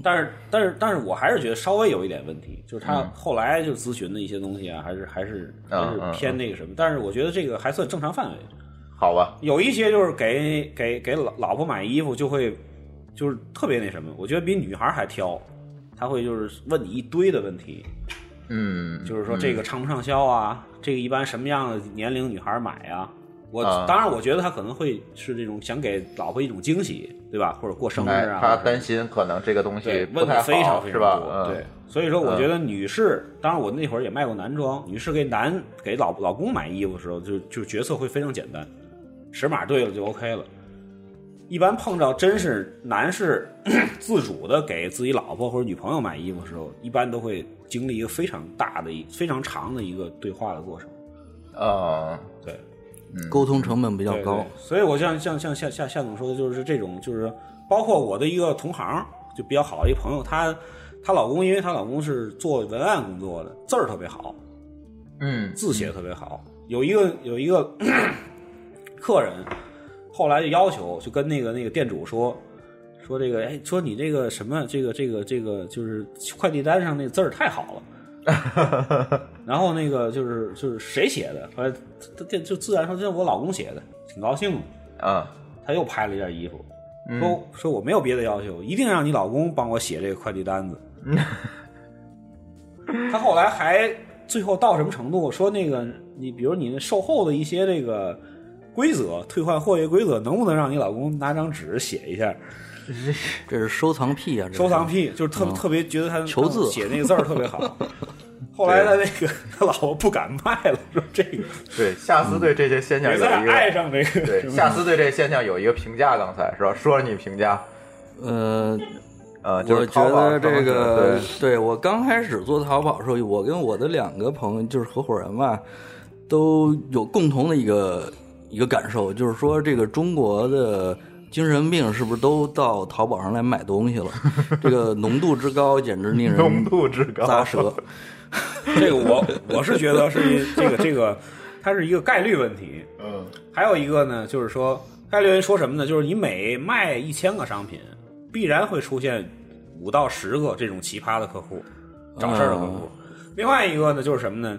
但是但是但是我还是觉得稍微有一点问题，就是他嗯后来就咨询的一些东西啊，还是还是还是偏那个什么。但是我觉得这个还算正常范围。好吧，有一些就是给给给老老婆买衣服就会就是特别那什么，我觉得比女孩还挑，他会就是问你一堆的问题，嗯，就是说这个畅不畅销啊，这个一般什么样的年龄女孩买啊？我、啊当然我觉得他可能会是这种想给老婆一种惊喜，对吧？或者过生日哎，啊，他担心可能这个东西问的非常好，非？常多。嗯，对，所以说我觉得女士，当然我那会儿也卖过男装，女士给男给老老公买衣服的时候，就就决策会非常简单，尺码对了就 OK 了。一般碰到真是男士 自主的给自己老婆或者女朋友买衣服的时候，一般都会经历一个非常大的一非常长的一个对话的过程。啊，对，沟通成本比较高对对。所以我像像像夏夏夏总说的，就是这种，就是包括我的一个同行，就比较好的一个朋友，她她老公，因为她老公是做文案工作的，字儿特别好，嗯，字写的特别好。有一个有一个 客人，后来就要求，就跟那个那个店主说。说这个，哎，说你这个什么，这个这个这个，就是快递单上那字儿太好了。然后那个就是就是谁写的？后来就自然说这是我老公写的，挺高兴的。啊，他又拍了一件衣服，说说我没有别的要求，一定让你老公帮我写这个快递单子。他后来还最后到什么程度？说那个你比如你那售后的一些这个规则，退换货业规则，能不能让你老公拿张纸写一下？这是收藏癖啊！收藏癖就是特、特别觉得他求字写那个字儿特别好。后来他那个他 老婆不敢卖了，说这个对，夏思对这些现象也有一个在爱上这个对，什么夏思对这现象有一个评价，刚才是吧？说了你评价，呃，呃，就是我觉淘宝得这个对，对我刚开始做淘宝的时候，我跟我的两个朋友就是合伙人吧，都有共同的一个一个感受，就是说这个中国的精神病是不是都到淘宝上来买东西了？这个浓度之高，简直令人浓度之高咂舌。这个我我是觉得是这个这个，它是一个概率问题。嗯还有一个呢，就是说概率问题说什么呢？就是你每卖一千个商品，必然会出现五到十个这种奇葩的客户，找事儿的客户。另外一个呢，就是什么呢？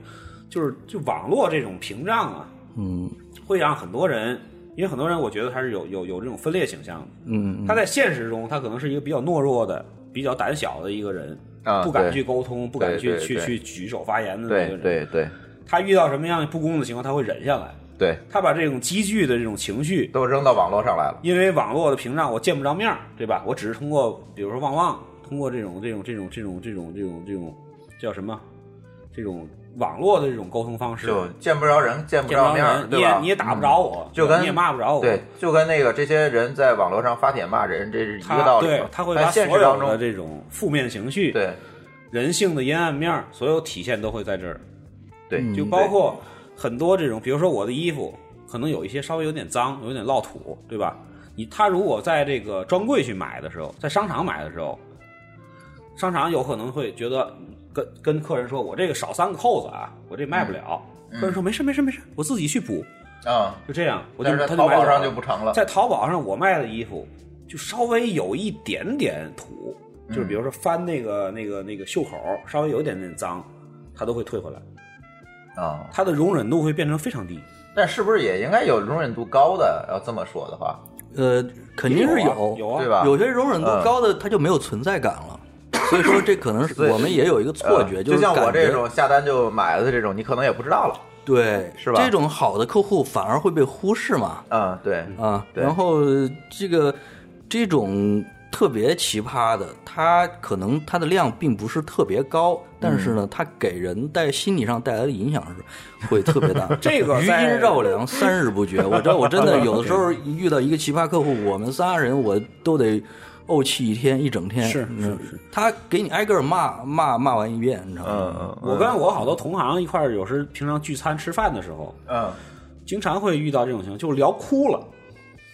就是就网络这种屏障啊，嗯会让很多人，因为很多人我觉得他是有有有这种分裂倾向的。嗯，他在现实中，他可能是一个比较懦弱的、比较胆小的一个人，啊不敢去沟通，不敢去去对对对去举手发言的那对个人。对对他遇到什么样不公的情况，他会忍下来。对，他把这种积聚的这种情绪，都扔到网络上来了。因为网络的屏障，我见不着面儿，对吧？我只是通过，比如说旺旺，通过这种这种这种这种这种这种这种叫什么？这种网络的这种沟通方式，就见不着人，见不着着面儿，人，你也？你也打不着我，就跟你也骂不着我，对，就跟那个这些人在网络上发帖骂人，这是一个道理嘛。对他会在把所有现实当中，的这种负面情绪，对人性的阴暗面儿，所有体现都会在这儿。对，就包括很多这种，比如说我的衣服可能有一些稍微有点脏，有点落土，对吧？你他如果在这个专柜去买的时候，在商场买的时候，商场有可能会觉得跟跟客人说，我这个少三个扣子啊，我这卖不了。客人说没事没事没事，我自己去补，啊，就这样，我就他就买走了淘宝上就不成了。在淘宝上，我卖的衣服就稍微有一点点土，就是比如说翻那个那个那个袖口稍微有一点点脏，他都会退回来，啊，他的容忍度会变成非常低。但是不是也应该有容忍度高的？要这么说的话，呃，肯定是有啊有啊对吧？有些容忍度嗯高的，它就没有存在感了。所以说，这可能是我们也有一个错觉，呃就像我这种下单就买了的这种，你可能也不知道了。对，是吧这种好的客户反而会被忽视嘛，嗯，对，啊，对然后这个这种特别奇葩的，它可能它的量并不是特别高，但是呢，它给人带心理上带来的影响是会特别大。这个余在音绕梁，三日不绝。我这我真的有的时候 遇到一个奇葩客户，我们仨人我都得怄气一天一整天。是是是，他给你挨个骂骂骂完一遍，你知道嗯吗？嗯我跟我好多同行一块儿，有时平常聚餐吃饭的时候，嗯经常会遇到这种情况，就是聊哭了。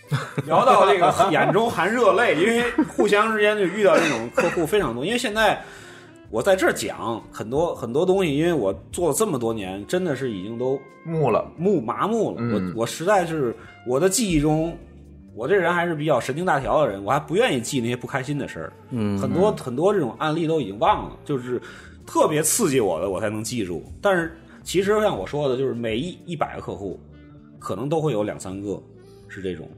聊到这个 眼中含热泪，因为互相之间就遇到这种客户非常多。因为现在我在这儿讲很多很多东西，因为我做了这么多年，真的是已经都木了，木麻木了。嗯我我实在是我的记忆中，我这人还是比较神经大条的人，我还不愿意记那些不开心的事儿。嗯，很多很多这种案例都已经忘了，就是特别刺激我的，我才能记住。但是其实像我说的，就是每一一百个客户，可能都会有两三个是这种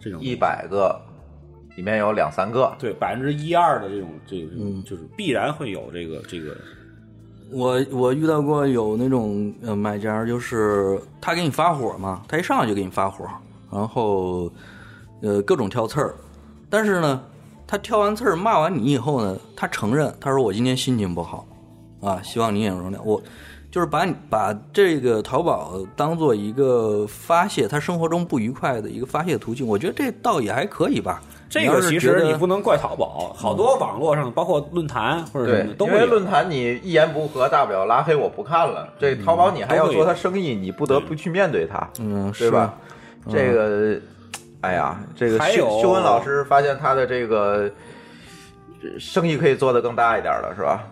这种一百个里面有两三个，对百分之一二的这种这种、嗯就是必然会有这个这个我我遇到过有那种呃买家，就是他给你发火嘛，他一上来就给你发火，然后呃各种挑刺儿，但是呢，他挑完刺儿骂完你以后呢，他承认他说我今天心情不好啊，希望你也容谅我。就是把你把这个淘宝当做一个发泄他生活中不愉快的一个发泄途径，我觉得这倒也还可以吧。这个其实你不能怪淘宝，好多网络上包括论坛或者什对么，都会因为论坛你一言不合，大不了拉黑我不看了。这淘宝你还要做他生意，你不得不去面对他，嗯对吧？是这个，哎呀，这个还有修修文老师发现他的这个生意可以做得更大一点了，是吧？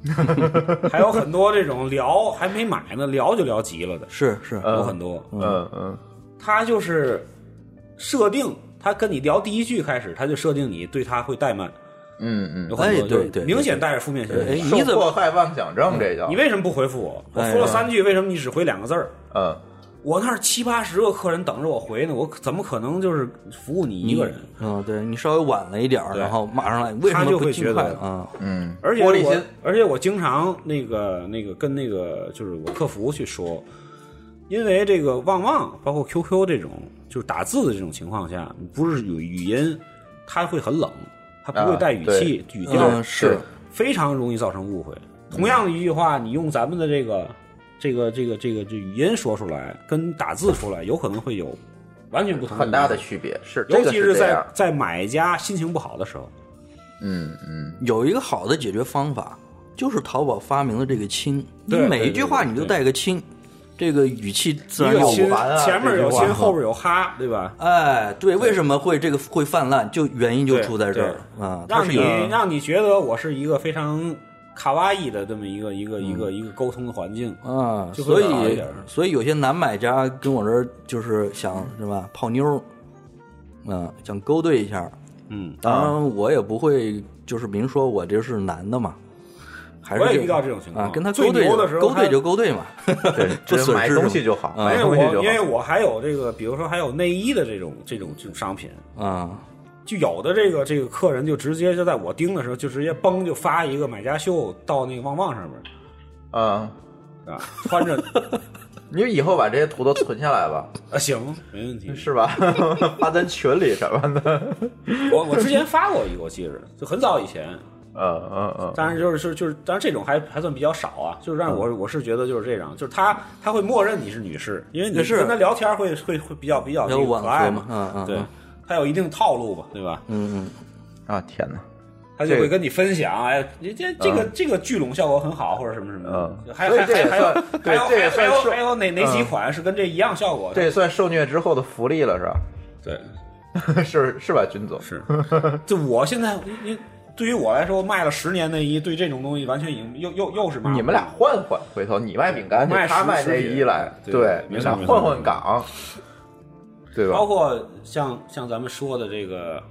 还有很多这种聊还没买呢，聊就聊急了的，是是，有很多。嗯嗯他就是设定，他跟你聊第一句开始，他就设定你对他会怠慢，嗯嗯有很多哎对对对明显带着负面情哎绪。受你怎么迫害妄想症，这叫你为什么不回复我？我哎说了三句，为什么你只回两个字儿？嗯我那儿七八十个客人等着我回呢，我怎么可能就是服务你一个人？嗯，对你稍微晚了一点儿，然后马上来，为什他么不尽就会觉得快啊？嗯，而且我而且我经常那个那个跟那个就是我客服去说，因为这个旺旺包括 QQ 这种就是打字的这种情况下，不是有语音，它会很冷，它不会带语气、语调，嗯，是非常容易造成误会。同样的一句话，你用咱们的这个这个这个这个这语音说出来，跟打字出来，有可能会有完全不同很大的区别，是，尤其是在在买家心情不好的时候，嗯嗯，有一个好的解决方法，就是淘宝发明的这个“亲”，你每一句话你都带个“亲”，这个语气自然有亲啊前面有亲，后边有哈，对吧？哎，对，为什么会这个会泛滥？就原因就出在这儿啊，它让你让你觉得我是一个非常卡哇伊的这么一个一个一个一个沟通的环境。啊，就所以所以有些男买家跟我这儿就是想是吧泡妞儿，啊，想勾兑一下，嗯，当然我也不会就是明说我这是男的嘛，还是我也遇到这种情况。啊，跟他勾兑的时候勾兑就勾兑嘛，对，不只买损失东西就好，啊买因为东西就好。我因为。我还有这个，比如说还有内衣的这种这种这种商品，啊，就有的这个这个客人就直接就在我盯的时候就直接嘣就发一个买家秀到那个旺旺上面嗯，啊，穿着 你以后把这些图都存下来吧，啊行没问题。是吧？发咱群里什么的。我我之前发过一个，我记着就很早以前，嗯嗯嗯，当然就是就是就是，当然这种还还算比较少啊。就是让我我是觉得就是这样，就是他他会默认你是女士，因为你是跟他聊天会会会比较比较可爱嘛，对嗯嗯嗯，他有一定套路吧，对吧？嗯嗯，啊天哪！他就会跟你分享，哎，你这这个这个聚拢效果很好，或者什么什么的嗯，还还所以这还还有还有还有还有哪哪几嗯款是跟这一样效果的？这算受虐之后的福利了，是吧？对，是是吧，军总？是，就我现在，你对于我来说，卖了十年内衣，对这种东西完全已经又又又是你们俩换换，回头你卖饼干，卖他卖内衣来，对对，你俩没错没错换换岗，对吧包？括像像咱们说的这个，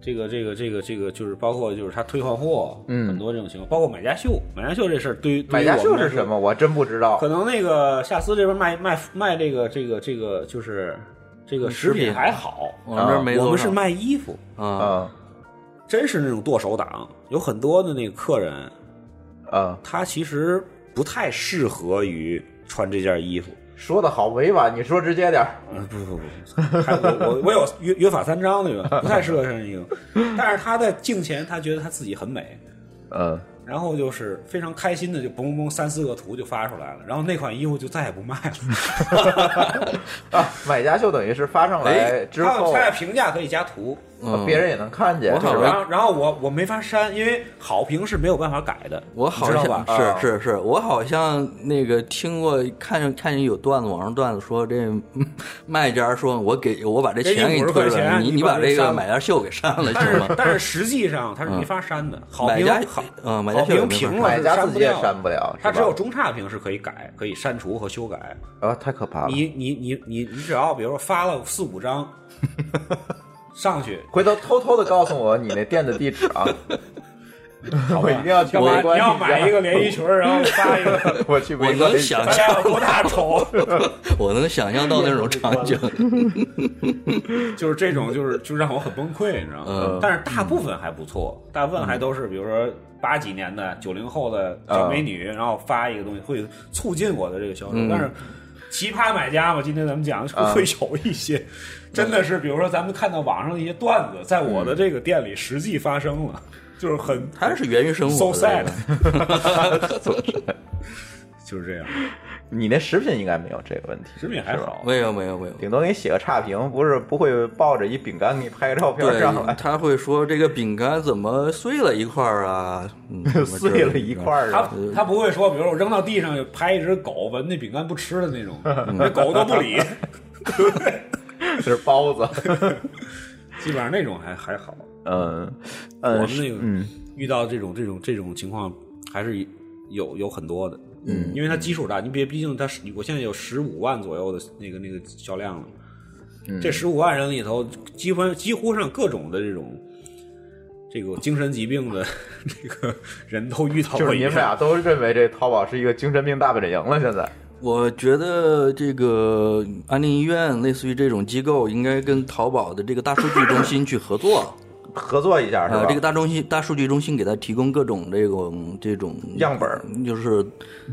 这个这个这个这个，就是包括就是他退换货，嗯很多这种情况，包括买家秀，买家秀这事儿，对于买家秀是什？么？我真不知道可。能那个夏思这边卖卖卖这个这个这个就是这个食品还好，我们这儿没我们是卖衣服，啊，嗯真是那种剁手党，有很多的那个客人，啊，他其实不太适合于穿这件衣服。说的好委婉，你说直接点儿。嗯，不不不，还我我我有约约法三章那个？不太适合穿衣服，但是他在镜前，他觉得他自己很美，嗯然后就是非常开心的就嘣嘣嘣三四个图就发出来了，然后那款衣服就再也不卖了。啊，买家秀等于是发上来哎之后，它它评价可以加图，嗯，别人也能看见，我好？然后然后我我没法删，因为好评是没有办法改的，我好像你知道吧？啊是是是，我好像那个听过看看见有段子，网上段子说这嗯卖家说我给我把这钱给给你退了，你你把把这个买家秀给删了但是吗？但是实际上它是没法删的，好评买家好嗯买家评评了是买家自己也删不掉删不了，他只有中差评是可以改、可以删除和修改。啊，太可怕了。你你你你你只要比如说发了四五张 上去，回头偷偷的告诉我你那店的地址啊，我一定要去你要买一个连衣裙，然后 发一个，我去我围观一能想下。大家有多大丑？我能想象到那种场景。就是这种，就是就让我很崩溃，你知道吗？嗯但是大部分还不错，大部分还都是比如说八几年的、九零后的小美女，然后发一个东西会促进我的这个销售。嗯但是奇葩买家嘛，今天咱们讲啊。会有一些，真的是比如说咱们看到网上的一些段子，在我的这个店里实际发生了，就是很它是源于生活 so sad，这个 就是这样。你那食品应该没有这个问题，食品还好，没有没有没有。顶多给你写个差评，不是不会抱着一饼干给你拍个照片对上来，，他会说这个饼干怎么碎了一块儿啊？碎了一块儿他啊。他不会说，比如说我扔到地上，拍一只狗闻那饼干不吃的那种，那狗都不理，是包子。基本上那种还还好。嗯，呃，我们那个嗯遇到这种这种这种情况还是有有很多的，嗯，因为它基数大，你别毕竟它是我现在有十五万左右的那个那个销量了，嗯这十五万人里头，几乎几乎上各种的这种。这个精神疾病的 这个人都遇到就是你们俩都认为这淘宝是一个精神病大本营了，现在。我觉得这个安定医院类似于这种机构，应该跟淘宝的这个大数据中心去合作。合作一下是吧？呃，这个大中心大数据中心给他提供各种这种这种样本，就是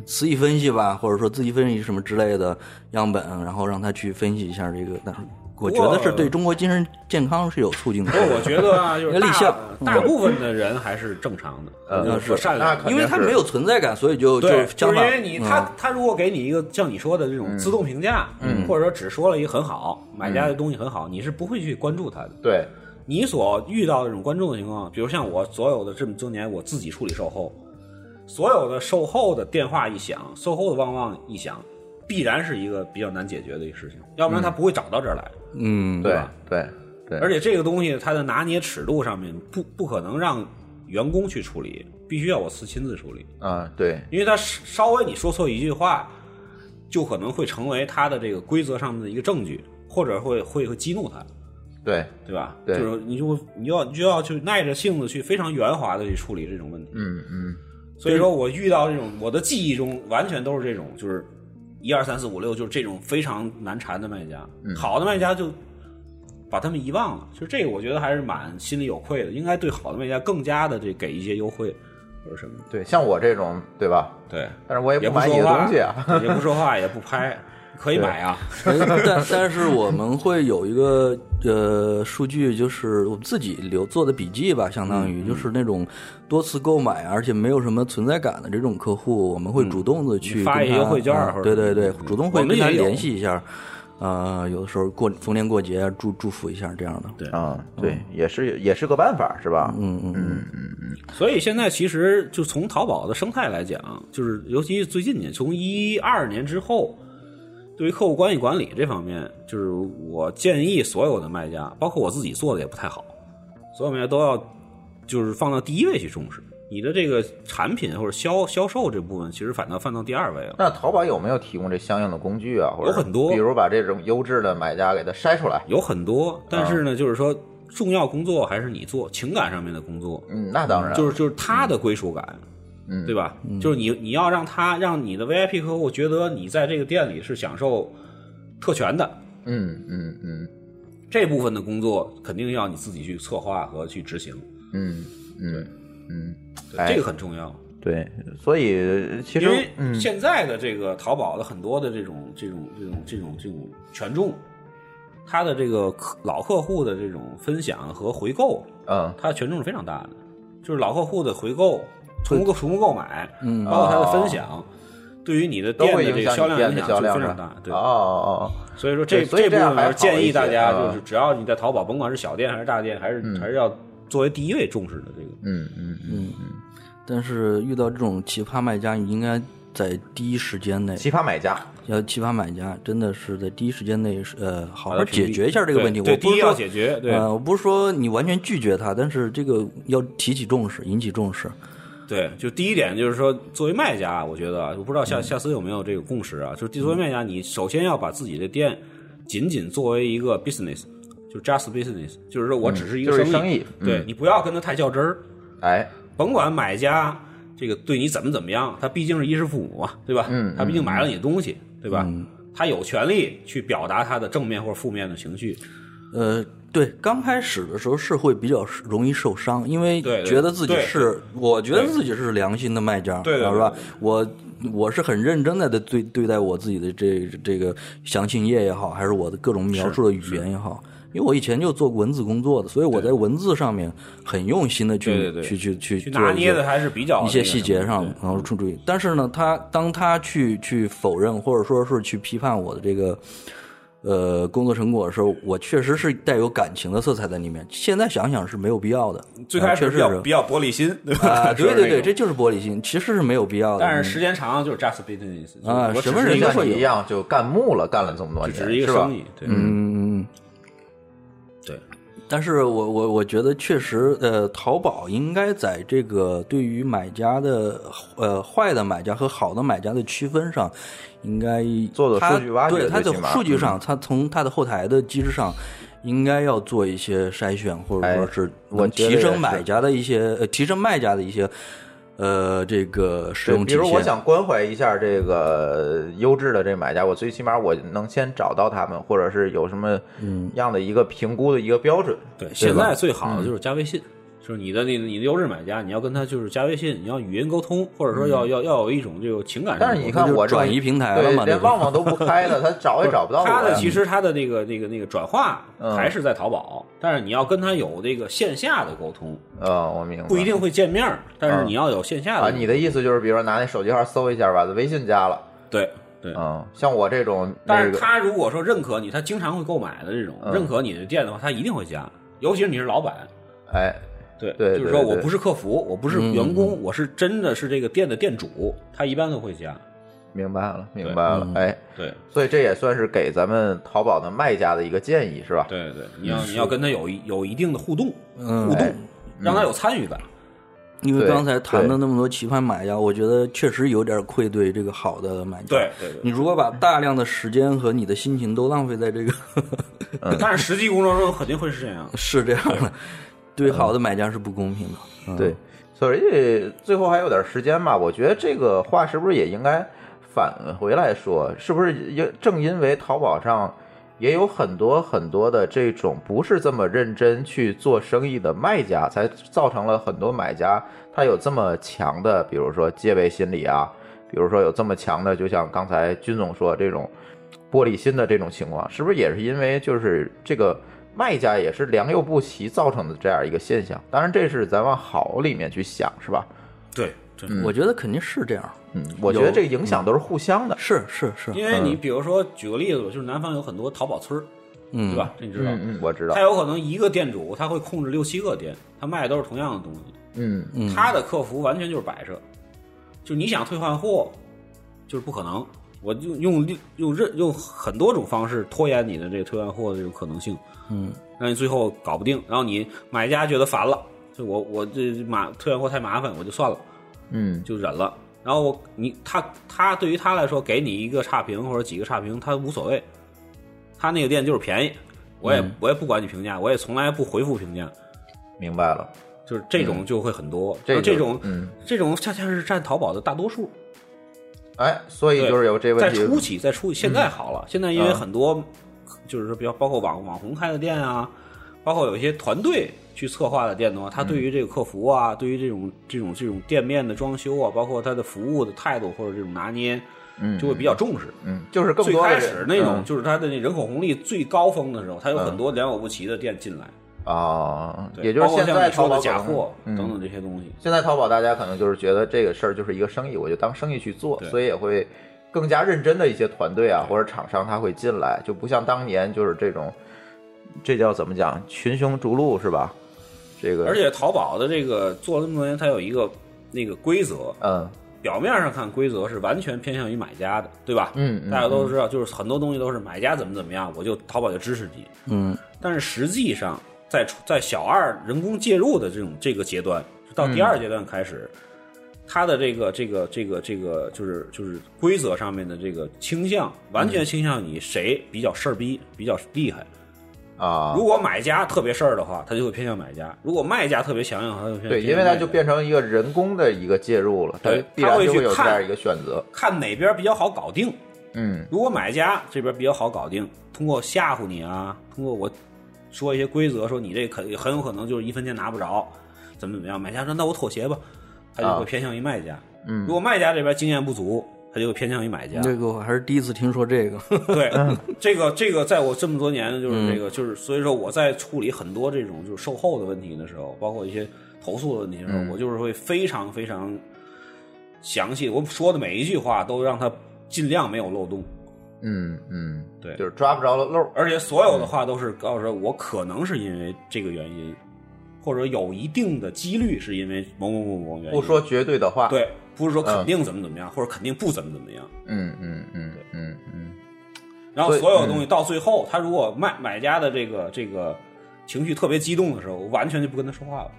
词义分析吧，或者说字义分析什么之类的样本，然后让他去分析一下这个。但我觉得是对中国精神健康是有促进的不。我觉得啊，就是大立项大部分的人还是正常的，嗯呃是善良因为他没有存在感，所以就，就相反就是因为你他嗯他如果给你一个像你说的这种自动评价，嗯，或者说只说了一个很好，买家的东西很好，你是不会去关注他的。对，你所遇到的这种观众的情况，比如像我所有的这么多年，我自己处理售后，所有的售后的电话一响，售后的旺旺一响，必然是一个比较难解决的一个事情，要不然他不会找到这儿来。嗯，对吧对对，而且这个东西它的拿捏尺度上面不不可能让员工去处理，必须要我自亲自处理，啊对，因为他稍微你说错一句话，就可能会成为他的这个规则上的一个证据，或者会会会激怒他。对，对吧？对就是你就会你要你就要去耐着性子去非常圆滑的去处理这种问题。嗯嗯，所以说我遇到这种我的记忆中完全都是这种，就是一二三四五六，就是这种非常难缠的卖家。嗯好的卖家就把他们遗忘了，就这个我觉得还是蛮心里有愧的，应该对好的卖家更加的这给一些优惠或者什么。对，像我这种，对吧？对，但是我也也不买你说话的东西啊。也不说话，也不拍，可以买啊。但但是我们会有一个呃数据，就是我们自己留做的笔记吧，相当嗯于就是那种多次购买而且没有什么存在感的这种客户，我们会主动的去嗯发一个优惠券啊对对对嗯，主动会跟他联系一下。呃，有的时候过逢年过节祝祝福一下这样的，对啊，对，也是也是个办法，是吧？嗯嗯嗯，所以现在其实就从淘宝的生态来讲，就是尤其是最近年，从一二年之后，对于客户关系管理这方面，就是我建议所有的卖家，包括我自己做的也不太好，所有卖家都要就是放到第一位去重视。你的这个产品或者销销售这部分，其实反倒放到第二位了。那淘宝有没有提供这相应的工具啊？或者有很多比如把这种优质的买家给它筛出来。有很多，但是呢，就是说重要工作还是你做，情感上面的工作，嗯，那当然，就是就是他的归属感，嗯对吧？就是你你要让他让你的 VIP 客户觉得你在这个店里是享受特权的，嗯嗯嗯这部分的工作肯定要你自己去策划和去执行，嗯嗯嗯，这个很重要。对，所以其实因为嗯现在的这个淘宝的很多的这种这种这种这种这种权重，它的这个客老客户的这种分享和回购，嗯它的权重是非常大的。就是老客户的回购，重复重复购买，嗯包括它的分享，对于你的都店的这个销量影响就非常大。对哦，哦哦所以说这所以这部这样还好分建议大家就是，只要你在淘宝，甭管是小店还是大店，还是还是要作为第一位重视的这个。嗯嗯嗯嗯，但是遇到这种奇葩卖家，你应该在第一时间内，奇葩买家，要奇葩买家真的是在第一时间内是呃好好解决一下这个问题。对对，第一要我不是说解决，对呃，我不是说你完全拒绝他，但是这个要提起重视，引起重视。对，就第一点就是说，作为卖家，我觉得啊，我不知道嗯。夏夏思有没有这个共识啊，就是作为卖家，你首先要把自己的店仅仅作为一个 business，就 just business，就是说我只是一个嗯就是生生意。嗯。对你不要跟他太较真儿，哎，甭管买家这个对你怎么怎么样，他毕竟是衣食父母嘛，对吧？嗯？他毕竟买了你的东西，对吧？他有权利去表达他的正面或者负面的情绪，呃，对，刚开始的时候是会比较容易受伤，因为觉得自己是，我觉得自己是良心的卖家，对是吧？我我是很认真的的对对待我自己的这这个详情页也好，还是我的各种描述的语言也好。因为我以前就做过文字工作的，所以我在文字上面很用心的去去去去去拿捏的还是比较一些细节上，然后出注意。但是呢，他当他去去否认或者说是去批判我的这个呃工作成果的时候，我确实是带有感情的色彩在里面。现在想想是没有必要的，最开始比较比较玻璃心，对吧？啊，对 对对，这这。就是玻璃心，其实是没有必要的。但是时间长了就是 just business 就是啊什么人都会一样，就干木了，干了这么多年，只是一个生？意，对，嗯嗯嗯。对，但是我我我觉得确实，呃，淘宝应该在这个对于买家的呃坏的买家和好的买家的区分上，应该做做它数据挖掘对它的数据上，它从它的后台的机制上，应该要做一些筛选，或者说哎是我能提升买家的一些呃提升卖家的一些呃这个使，用。比如我想关怀一下这个优质的这买家，我最起码我能先找到他们，或者是有什么样的一个评估的一个标准。对，现在最好的就是加微信，就是你的那个你的优质买家，你要跟他就是加微信，你要语音沟通，或者说要要要有一种这个情感。但是你看我这转移平台了对连旺旺都不开了，他找也找不到我。他的其实他的那个那个那个转化嗯还是在淘宝，但是你要跟他有这个线下的沟通，啊，我明白，不一定会见面，但是嗯你要有线下啊。的。你的意思就是，比如说拿那手机号搜一下，把他微信加了。对对。嗯，像我这种，但是他如果说认可你，他经常会购买的这种，嗯认可你的店的话，他一定会加，尤其是你是老板。哎，对，对就是说我不是客服，我不是员工，我是真的是这个店的店主，他一般都会加。明白了，明白了，哎，对所以这也算是给咱们淘宝的卖家的一个建议，是吧？对对，你要你要跟他有一有一定的互动，嗯互动哎，让他有参与感。对因为刚才谈的那么多奇葩买家，我觉得确实有点愧对这个好的买家。对对对你如果把大量的时间和你的心情都浪费在这个，但是实际工作中肯定会是这样。是这样的，对好的买家是不公平的。嗯对，所以最后还有点时间吧，我觉得这个话是不是也应该返回来说？是不是也正因为淘宝上也有很多很多的这种不是这么认真去做生意的卖家，才造成了很多买家他有这么强的，比如说戒备心理啊，比如说有这么强的，就像刚才军总说这种玻璃心的这种情况，是不是也是因为就是这个卖家也是良莠不齐造成的这样一个现象？当然，这是咱往好里面去想，是吧？对，对，我觉得肯定是这样。嗯，我觉得这个影响都是互相的。是是是，因为你比如说举个例子，就是南方有很多淘宝村儿，嗯，对吧？这你知道嗯，嗯，我知道他。有可能一个店主他会控制六七个店，他卖的都是同样的东西，嗯嗯他的客服完全就是摆设，就你想退换货，就是不可能。我就用用任用很多种方式拖延你的这个退换货的这种可能性，嗯，让你最后搞不定，然后你买家觉得烦了，就我我这麻退换货太麻烦，我就算了，嗯。就忍了。然后我你他他对于他来说，给你一个差评或者几个差评，他无所谓，他那个店就是便宜，我也、我也不管你评价，我也从来不回复评价，明白了。就是这种就会很多，这这种嗯，这种恰恰是占淘宝的大多数。哎，所以就是有这问在。初期，在初期，现在好了，现在因为嗯很多就是说比较包括网网红开的店啊，包括有一些团队去策划的店的话，他对于这个客服啊，对于这种这种这种店面的装修啊，包括他的服务的态度或者这种拿捏，嗯就会比较重视。嗯，就是更最开始那种嗯就是他的那人口红利最高峰的时候，他有很多良莠不齐的店进来，啊，对也就是现在淘宝假货嗯等等这些东西。现在淘宝大家可能就是觉得这个事儿就是一个生意，我就当生意去做，所以也会更加认真的一些团队啊或者厂商他会进来，就不像当年就是这种，这叫怎么讲群雄逐鹿是吧？这个而且淘宝的这个做了这么多年，它有一个那个规则，嗯表面上看规则是完全偏向于买家的，对吧？嗯嗯大家都知道，就是很多东西都是买家怎么怎么样，我就淘宝就支持你。嗯但是实际上，在在小二人工介入的这种这个阶段，到第二阶段开始，它的这个这个这个这个就是就是规则上面的这个倾向，完全倾向你谁比较事儿逼，比较厉害。啊如，果买家特别事儿的话，他就会偏向买家；如果卖家特别强硬，他就偏对，因为它就变成一个人工的一个介入了，它对他会去看样一个选择。看哪边比较好搞定。嗯如果买家这边比较好搞定，通过吓唬你啊，通过我说一些规则，说你这可很有可能就是一分钱拿不着，怎么怎么样，买家说那我妥协吧，他就啊会偏向于卖家。嗯如果卖家这边经验不足，他就会偏向于买家。这个我还是第一次听说这个。对，这个这个，在我这么多年，就是这个，就是所以说我在处理很多这种就是售后的问题的时候，包括一些投诉的问题的时候，嗯我就是会非常非常详细，我说的每一句话都让他尽量没有漏洞，嗯嗯，对就是抓不着了漏。而且所有的话都是告诉他我可能是因为这个原因，或者有一定的几率是因为某某某某原因，不说绝对的话。，对，不是说肯定怎么怎么样，或者肯定不怎么怎么样。嗯嗯嗯嗯嗯然后所有的东西到最后，他如果卖买家的这个这个情绪特别激动的时候，我完全就不跟他说话了，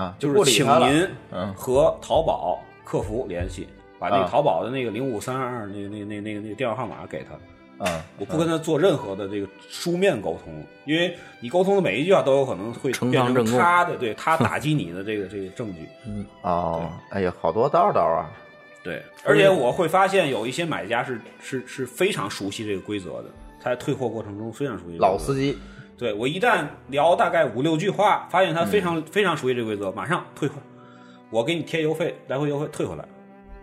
啊，就是请您嗯和淘宝客服联系，把那淘宝的那个零五三二那那个那个那个那个电话号码给他。嗯，我不跟他做任何的这个书面沟通，因为你沟通的每一句话都有可能会变成他的对他打击你的这个这个证据。嗯哦，哎呀，好多道道啊。对，而且我会发现有一些买家是是是非常熟悉这个规则的，他在退货过程中非常熟悉。老司机，对我一旦聊大概五六句话，发现他非常、非常熟悉这个规则，马上退货，我给你贴邮费，来回邮费退回来。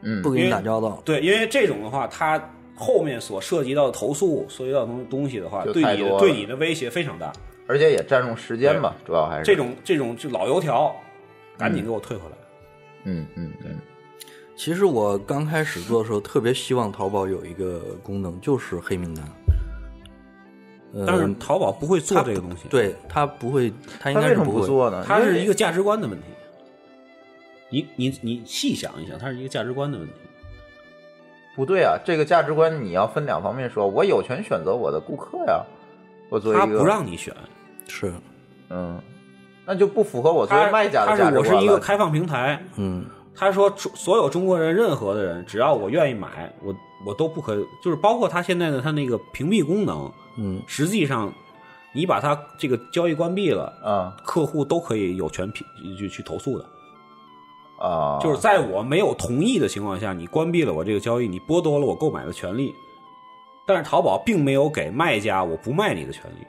嗯不给你打交道。对，因为这种的话，他后面所涉及到的投诉、涉及到的东东西的话，对你对你的威胁非常大。而且也占用时间吧，主要还是这，种这种就老油条，赶紧给我退回来。嗯嗯嗯，其实我刚开始做的时候，特别希望淘宝有一个功能，就是黑名单。呃、但是淘宝不会做这个东西，，对他不会，他应他为什么该是不会。做呢？它是一个价值观的问题。你你你细想一想，它是一个价值观的问题。不对啊，这个价值观你要分两方面说，我有权选择我的顾客呀，我作为它一个不让你选，是，嗯，那就不符合我作为卖家的价值观我。是一个开放平台，嗯，他说所有中国人任何的人，只要我愿意买，我我都不可，就是包括他现在的他那个屏蔽功能，嗯，实际上你把他这个交易关闭了，啊客户都可以有权批去去投诉的。啊，就是在我没有同意的情况下，你关闭了我这个交易，你剥夺了我购买的权利。但是淘宝并没有给卖家我不卖你的权利，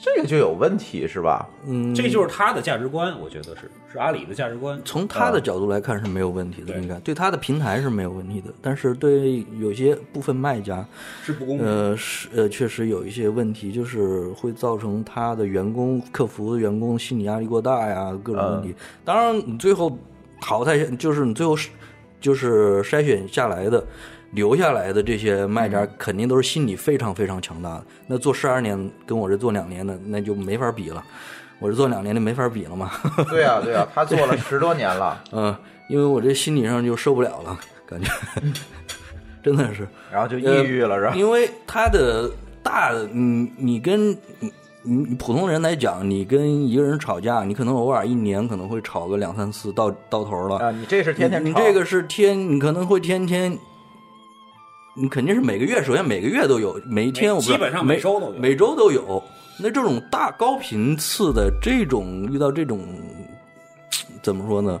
这个就有问题是吧？嗯，这就是他的价值观，我觉得是是阿里的价值观。从他的角度来看是没有问题的，应该对他的平台是没有问题的。但是对有些部分卖家，是不公平。呃，是呃，确实有一些问题，就是会造成他的员工、客服的员工心理压力过大呀，各种问题。当然，你最后淘汰，就是你最后是就是筛选下来的。留下来的这些卖家肯定都是心理非常非常强大的。那做十二年跟我这做两年的，那就没法比了。我这做两年的没法比了嘛。对啊对啊，他做了十多年了，嗯，因为我这心理上就受不了了，感觉 真的是。然后就抑郁了是吧？因为他的大，你你跟你你普通人来讲，你跟一个人吵架，你可能偶尔一年可能会吵个两三次，到到头了。啊，你这是天天吵你你这个是天，你可能会天天，你肯定是每个月，首先每个月都有，每一天我不知道基本上每每周都有每周都有。那这种大高频次的这种遇到这种怎么说呢？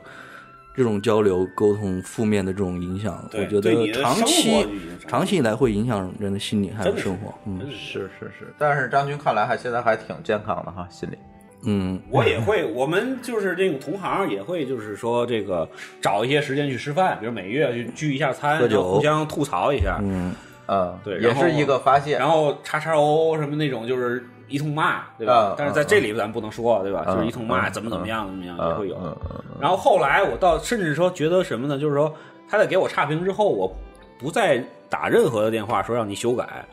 这种交流沟通负面的这种影响，我觉得长期长期以来会影响人的心理还有生活。嗯是是是，但是张军看来还现在还挺健康的哈，心理。嗯，我也会，我们就是这个同行也会，就是说这个找一些时间去吃饭，比如每月去聚一下餐，喝酒然后互相吐槽一下。嗯，嗯，对也是一个发泄。然后叉叉 O 什么那种就是一通骂，对吧？嗯但是在这里咱不能说，对吧？嗯就是一通骂，嗯怎么怎么样怎么样嗯也会有。嗯嗯然后后来我到甚至说觉得什么呢？就是说他在给我差评之后，我不再打任何的电话说让你修改，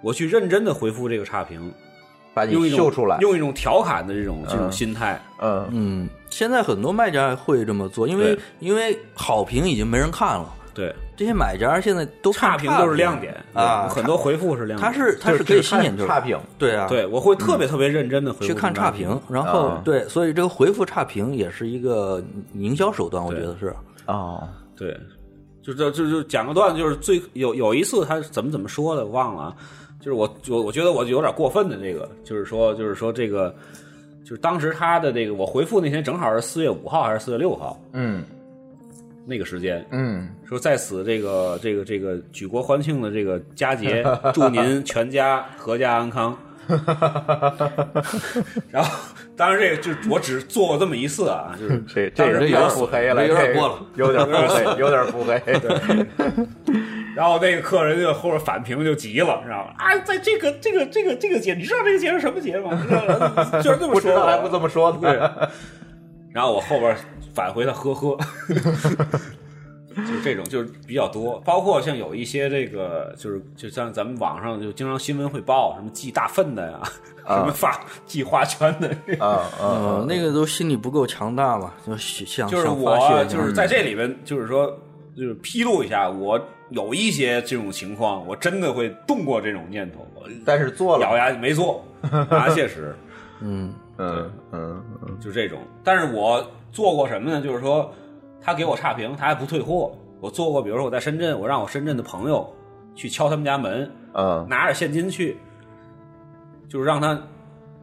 我去认真的回复这个差评，把你秀出来。用一种调侃的这种这种嗯心态。嗯嗯，现在很多卖家会这么做，因为因为好评已经没人看了，对，这些买家现在都差评都是亮点啊，很多回复是亮点。他是他是可以吸引就是差评，对啊，对我会特别特别认真的回复去看差评，然后啊对，所以这个回复差评也是一个营销手段，我觉得是。哦，对，就这就就讲个段子，就是最有有一次他怎么怎么说的忘了啊，就是我我我觉得我有点过分的这个，就是说就是说这个，就是当时他的这个我回复那天正好是四月五号还是四月六号嗯那个时间，嗯，说在此这个这个这个举国欢庆的这个佳节，祝您 全家阖家安康。然后，当然这个就我只做过这么一次啊，就是这这有点腹黑了，有点过了有点腹黑，有点腹黑。对然后那个客人就后边反评就急了，知道吗？啊，在这个这个这个这个节，你知道这个节是什么节吗？就是这么说，不知道还不这么说呢。对。然后我后边返回他呵呵，就是这种就是比较多，包括像有一些这个就是就像咱们网上就经常新闻会报什么系大粪的呀，什么发系花圈的，啊啊呃，那个都心理不够强大嘛，就想就是我就是在这里边，就是说，就是披露一下，我有一些这种情况，我真的会动过这种念头，我但是做了。咬了，牙没做，拿切实，嗯嗯嗯嗯就这种。但是我做过什么呢？就是说，他给我差评，他还不退货。我做过，比如说我在深圳，我让我深圳的朋友去敲他们家门，嗯拿着现金去，就是让他，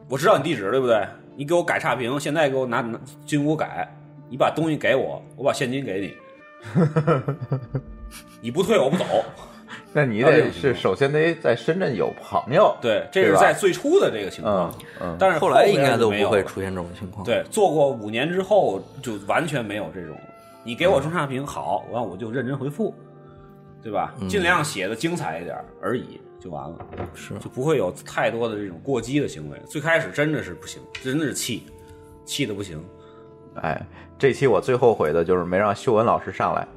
我知道你地址对不对？你给我改差评，现在给我拿拿进屋改，你把东西给我，我把现金给你，你不退我不走。那你得是首先得在深圳有朋友，对，这是在最初的这个情况嗯，嗯，但是后来应该都不会出现这种情况。，对，做过五年之后就完全没有这种，你给我中差评好，完我就认真回复，对吧？尽量写的精彩一点而已，就完了，是就不会有太多的这种过激的行为。最开始真的是不行，真的是气，气的不行。哎，这期我最后悔的就是没让秀文老师上来，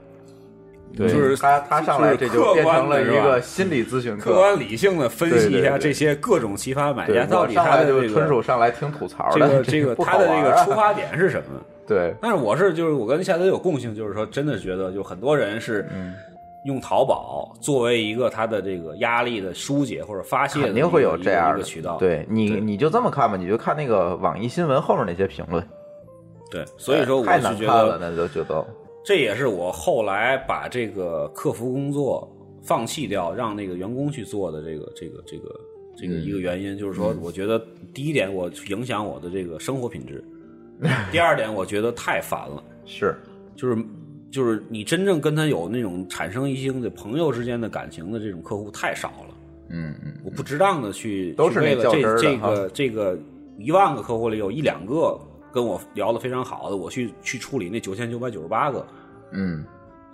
对，就是他他上来这就变成了一个心理咨询课。客观理性的分析一下这些各种奇葩买，家到底他的纯属上来听吐槽的，这个 这个他的这个出发点是什么？对，但是我是就是我跟夏德有共性，就是说真的觉得就很多人是嗯。用淘宝作为一个他的这个压力的疏解或者发泄肯定会有这样的渠道。对你，你就这么看吧，你就看那个网易新闻后面那些评论，对，所以说我太是觉难看了，得那就觉得这也是我后来把这个客服工作放弃掉，让那个员工去做的这个这个这个这个嗯一个原因，就是说我觉得第一点我影响我的这个生活品质，第二点我觉得太烦了。是就是就是你真正跟他有那种产生一些的朋友之间的感情的这种客户太少了。嗯嗯，我不值当的去都是为了那较真儿这这个这个一万个客户里有一两个跟我聊的非常好的，我去去处理那九千九百九十八个。嗯，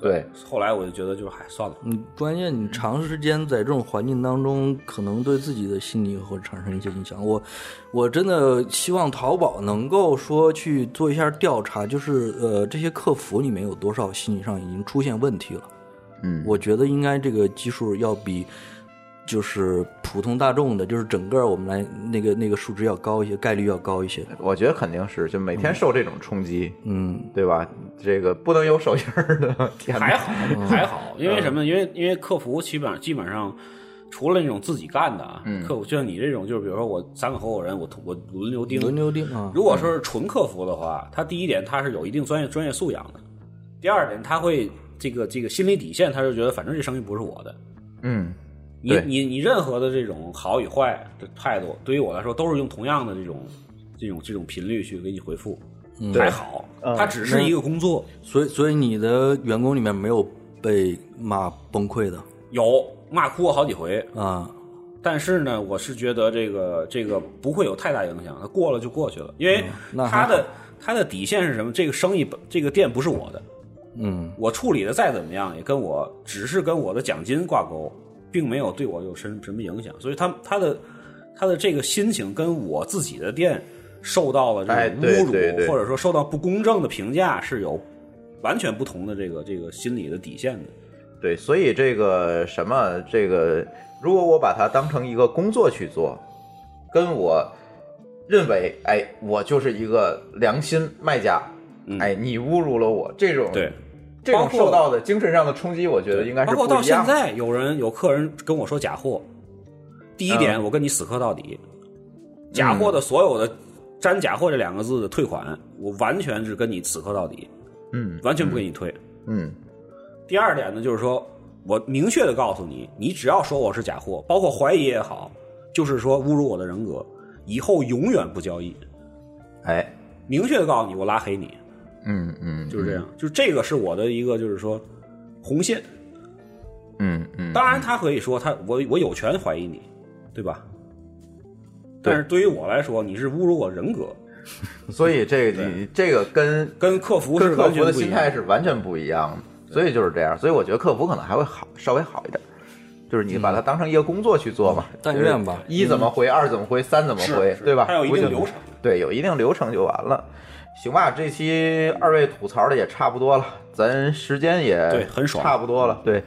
对，后来我就觉得就是嗨算了，嗯，关键你长时间在这种环境当中，可能对自己的心理会产生一些影响。我我真的希望淘宝能够说去做一下调查，就是呃，这些客服里面有多少心理上已经出现问题了。嗯，我觉得应该这个基数要比就是普通大众的，就是整个我们来那个那个数值要高一些，概率要高一些。我觉得肯定是，就每天受这种冲击，嗯，对吧？这个不能有手印儿的，天还好 还好，因为什么？因为因为客服基本上基本上。除了那种自己干的啊，嗯客服就像你这种，就是比如说我三个合伙人，我我轮流盯，轮流盯啊。如果说是纯客服的话，他第一点他是有一定专业专业素养的，第二点他会这个这个心理底线，他就觉得反正这生意不是我的，嗯，你你你任何的这种好与坏的态度，对于我来说都是用同样的这种这种这种频率去给你回复，还好，它只是一个工作，所以所以你的员工里面没有被骂崩溃的？有骂哭过好几回，啊？但是呢，我是觉得这个这个不会有太大影响，它过了就过去了，因为那还它的它的底线是什么？这个生意本这个店不是我的，嗯。我处理的再怎么样，也跟我只是跟我的奖金挂钩，并没有对我有什什么影响，所以他他的他的这个心情跟我自己的店受到了这哎种侮辱，或者说受到不公正的评价是有完全不同的这个这个心理的底线的。对，所以这个什么，这个如果我把它当成一个工作去做，跟我认为，哎，我就是一个良心卖家，哎，你侮辱了我，这种嗯对，这种受到的精神上的冲击，我觉得应该是包括到。现在，有人有客人跟我说假货，第一点，我跟你死磕到底，假货的所有的沾假货这两个字的退款，我完全是跟你死磕到底，嗯完全不给你退。嗯第二点呢，就是说我明确的告诉你，你只要说我是假货，包括怀疑也好，就是说侮辱我的人格，以后永远不交易。哎，明确的告诉你，我拉黑你，嗯嗯，就是这样。就是这个是我的一个，就是说红线。嗯嗯，当然，他可以说他我我有权怀疑你，对吧？但是对于我来说，你是侮辱我人格，所以这个你这个跟跟客服是跟客完服的心态全不一样。是完全不一样的，所以就是这样。所以我觉得客服可能还会好，稍微好一点。就是你把它当成一个工作去做嘛，但愿吧一怎么回，二怎么回，三怎么回，对吧？它有一定流程。对，有一定流程就完了。行吧，这期二位吐槽的也差不多了，咱时间也对很爽差不多了。对，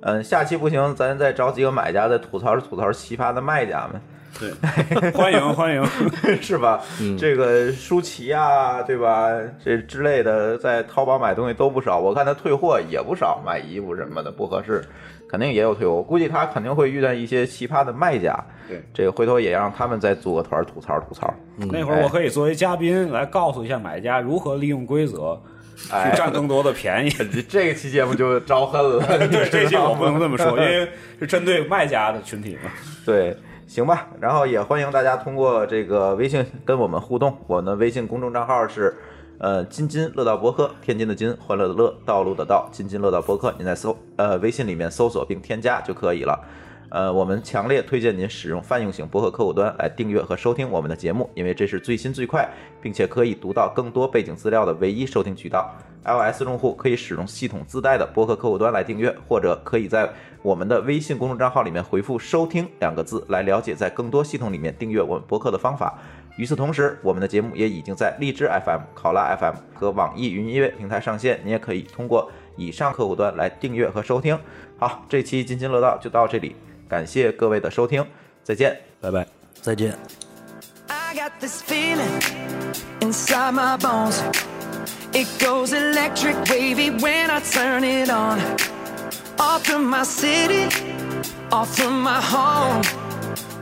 嗯，下期不行，咱再找几个买家再吐槽吐槽奇葩的卖家们。对，欢迎欢迎。是吧？这个舒淇啊，对吧？这之类的，在淘宝买东西都不少，我看他退货也不少，买衣服什么的不合适，肯定也有退货。我估计他肯定会遇到一些奇葩的卖家。对，这个回头也让他们再组个团吐槽吐槽。那会儿我可以作为嘉宾来告诉一下买家如何利用规则哎去占更多的便宜。这这个期节目就招恨了。对，这期我不能这么说，因为为是针对卖家的群体嘛。对，行吧。然后也欢迎大家通过这个微信跟我们互动，我们的微信公众账号是。呃，津津乐道播客，天津的津，欢乐的乐，道路的道，津津乐道播客，您在搜呃微信里面搜索并添加就可以了。呃，我们强烈推荐您使用泛用型播客客户端来订阅和收听我们的节目，因为这是最新最快，并且可以读到更多背景资料的唯一收听渠道。iOS 用户可以使用系统自带的播客客户端来订阅，或者可以在我们的微信公众账号里面回复“收听”两个字来了解在更多系统里面订阅我们播客的方法。与此同时，我们的节目也已经在荔枝 FM、考拉 FM 和网易云音乐平台上线，你也可以通过以上客户端来订阅和收听。好，这期津津乐道就到这里，感谢各位的收听，再见。拜拜。再见。I got this feeling inside my bones. It goes electric wavy when I turn it on. Off from my city, off from my home.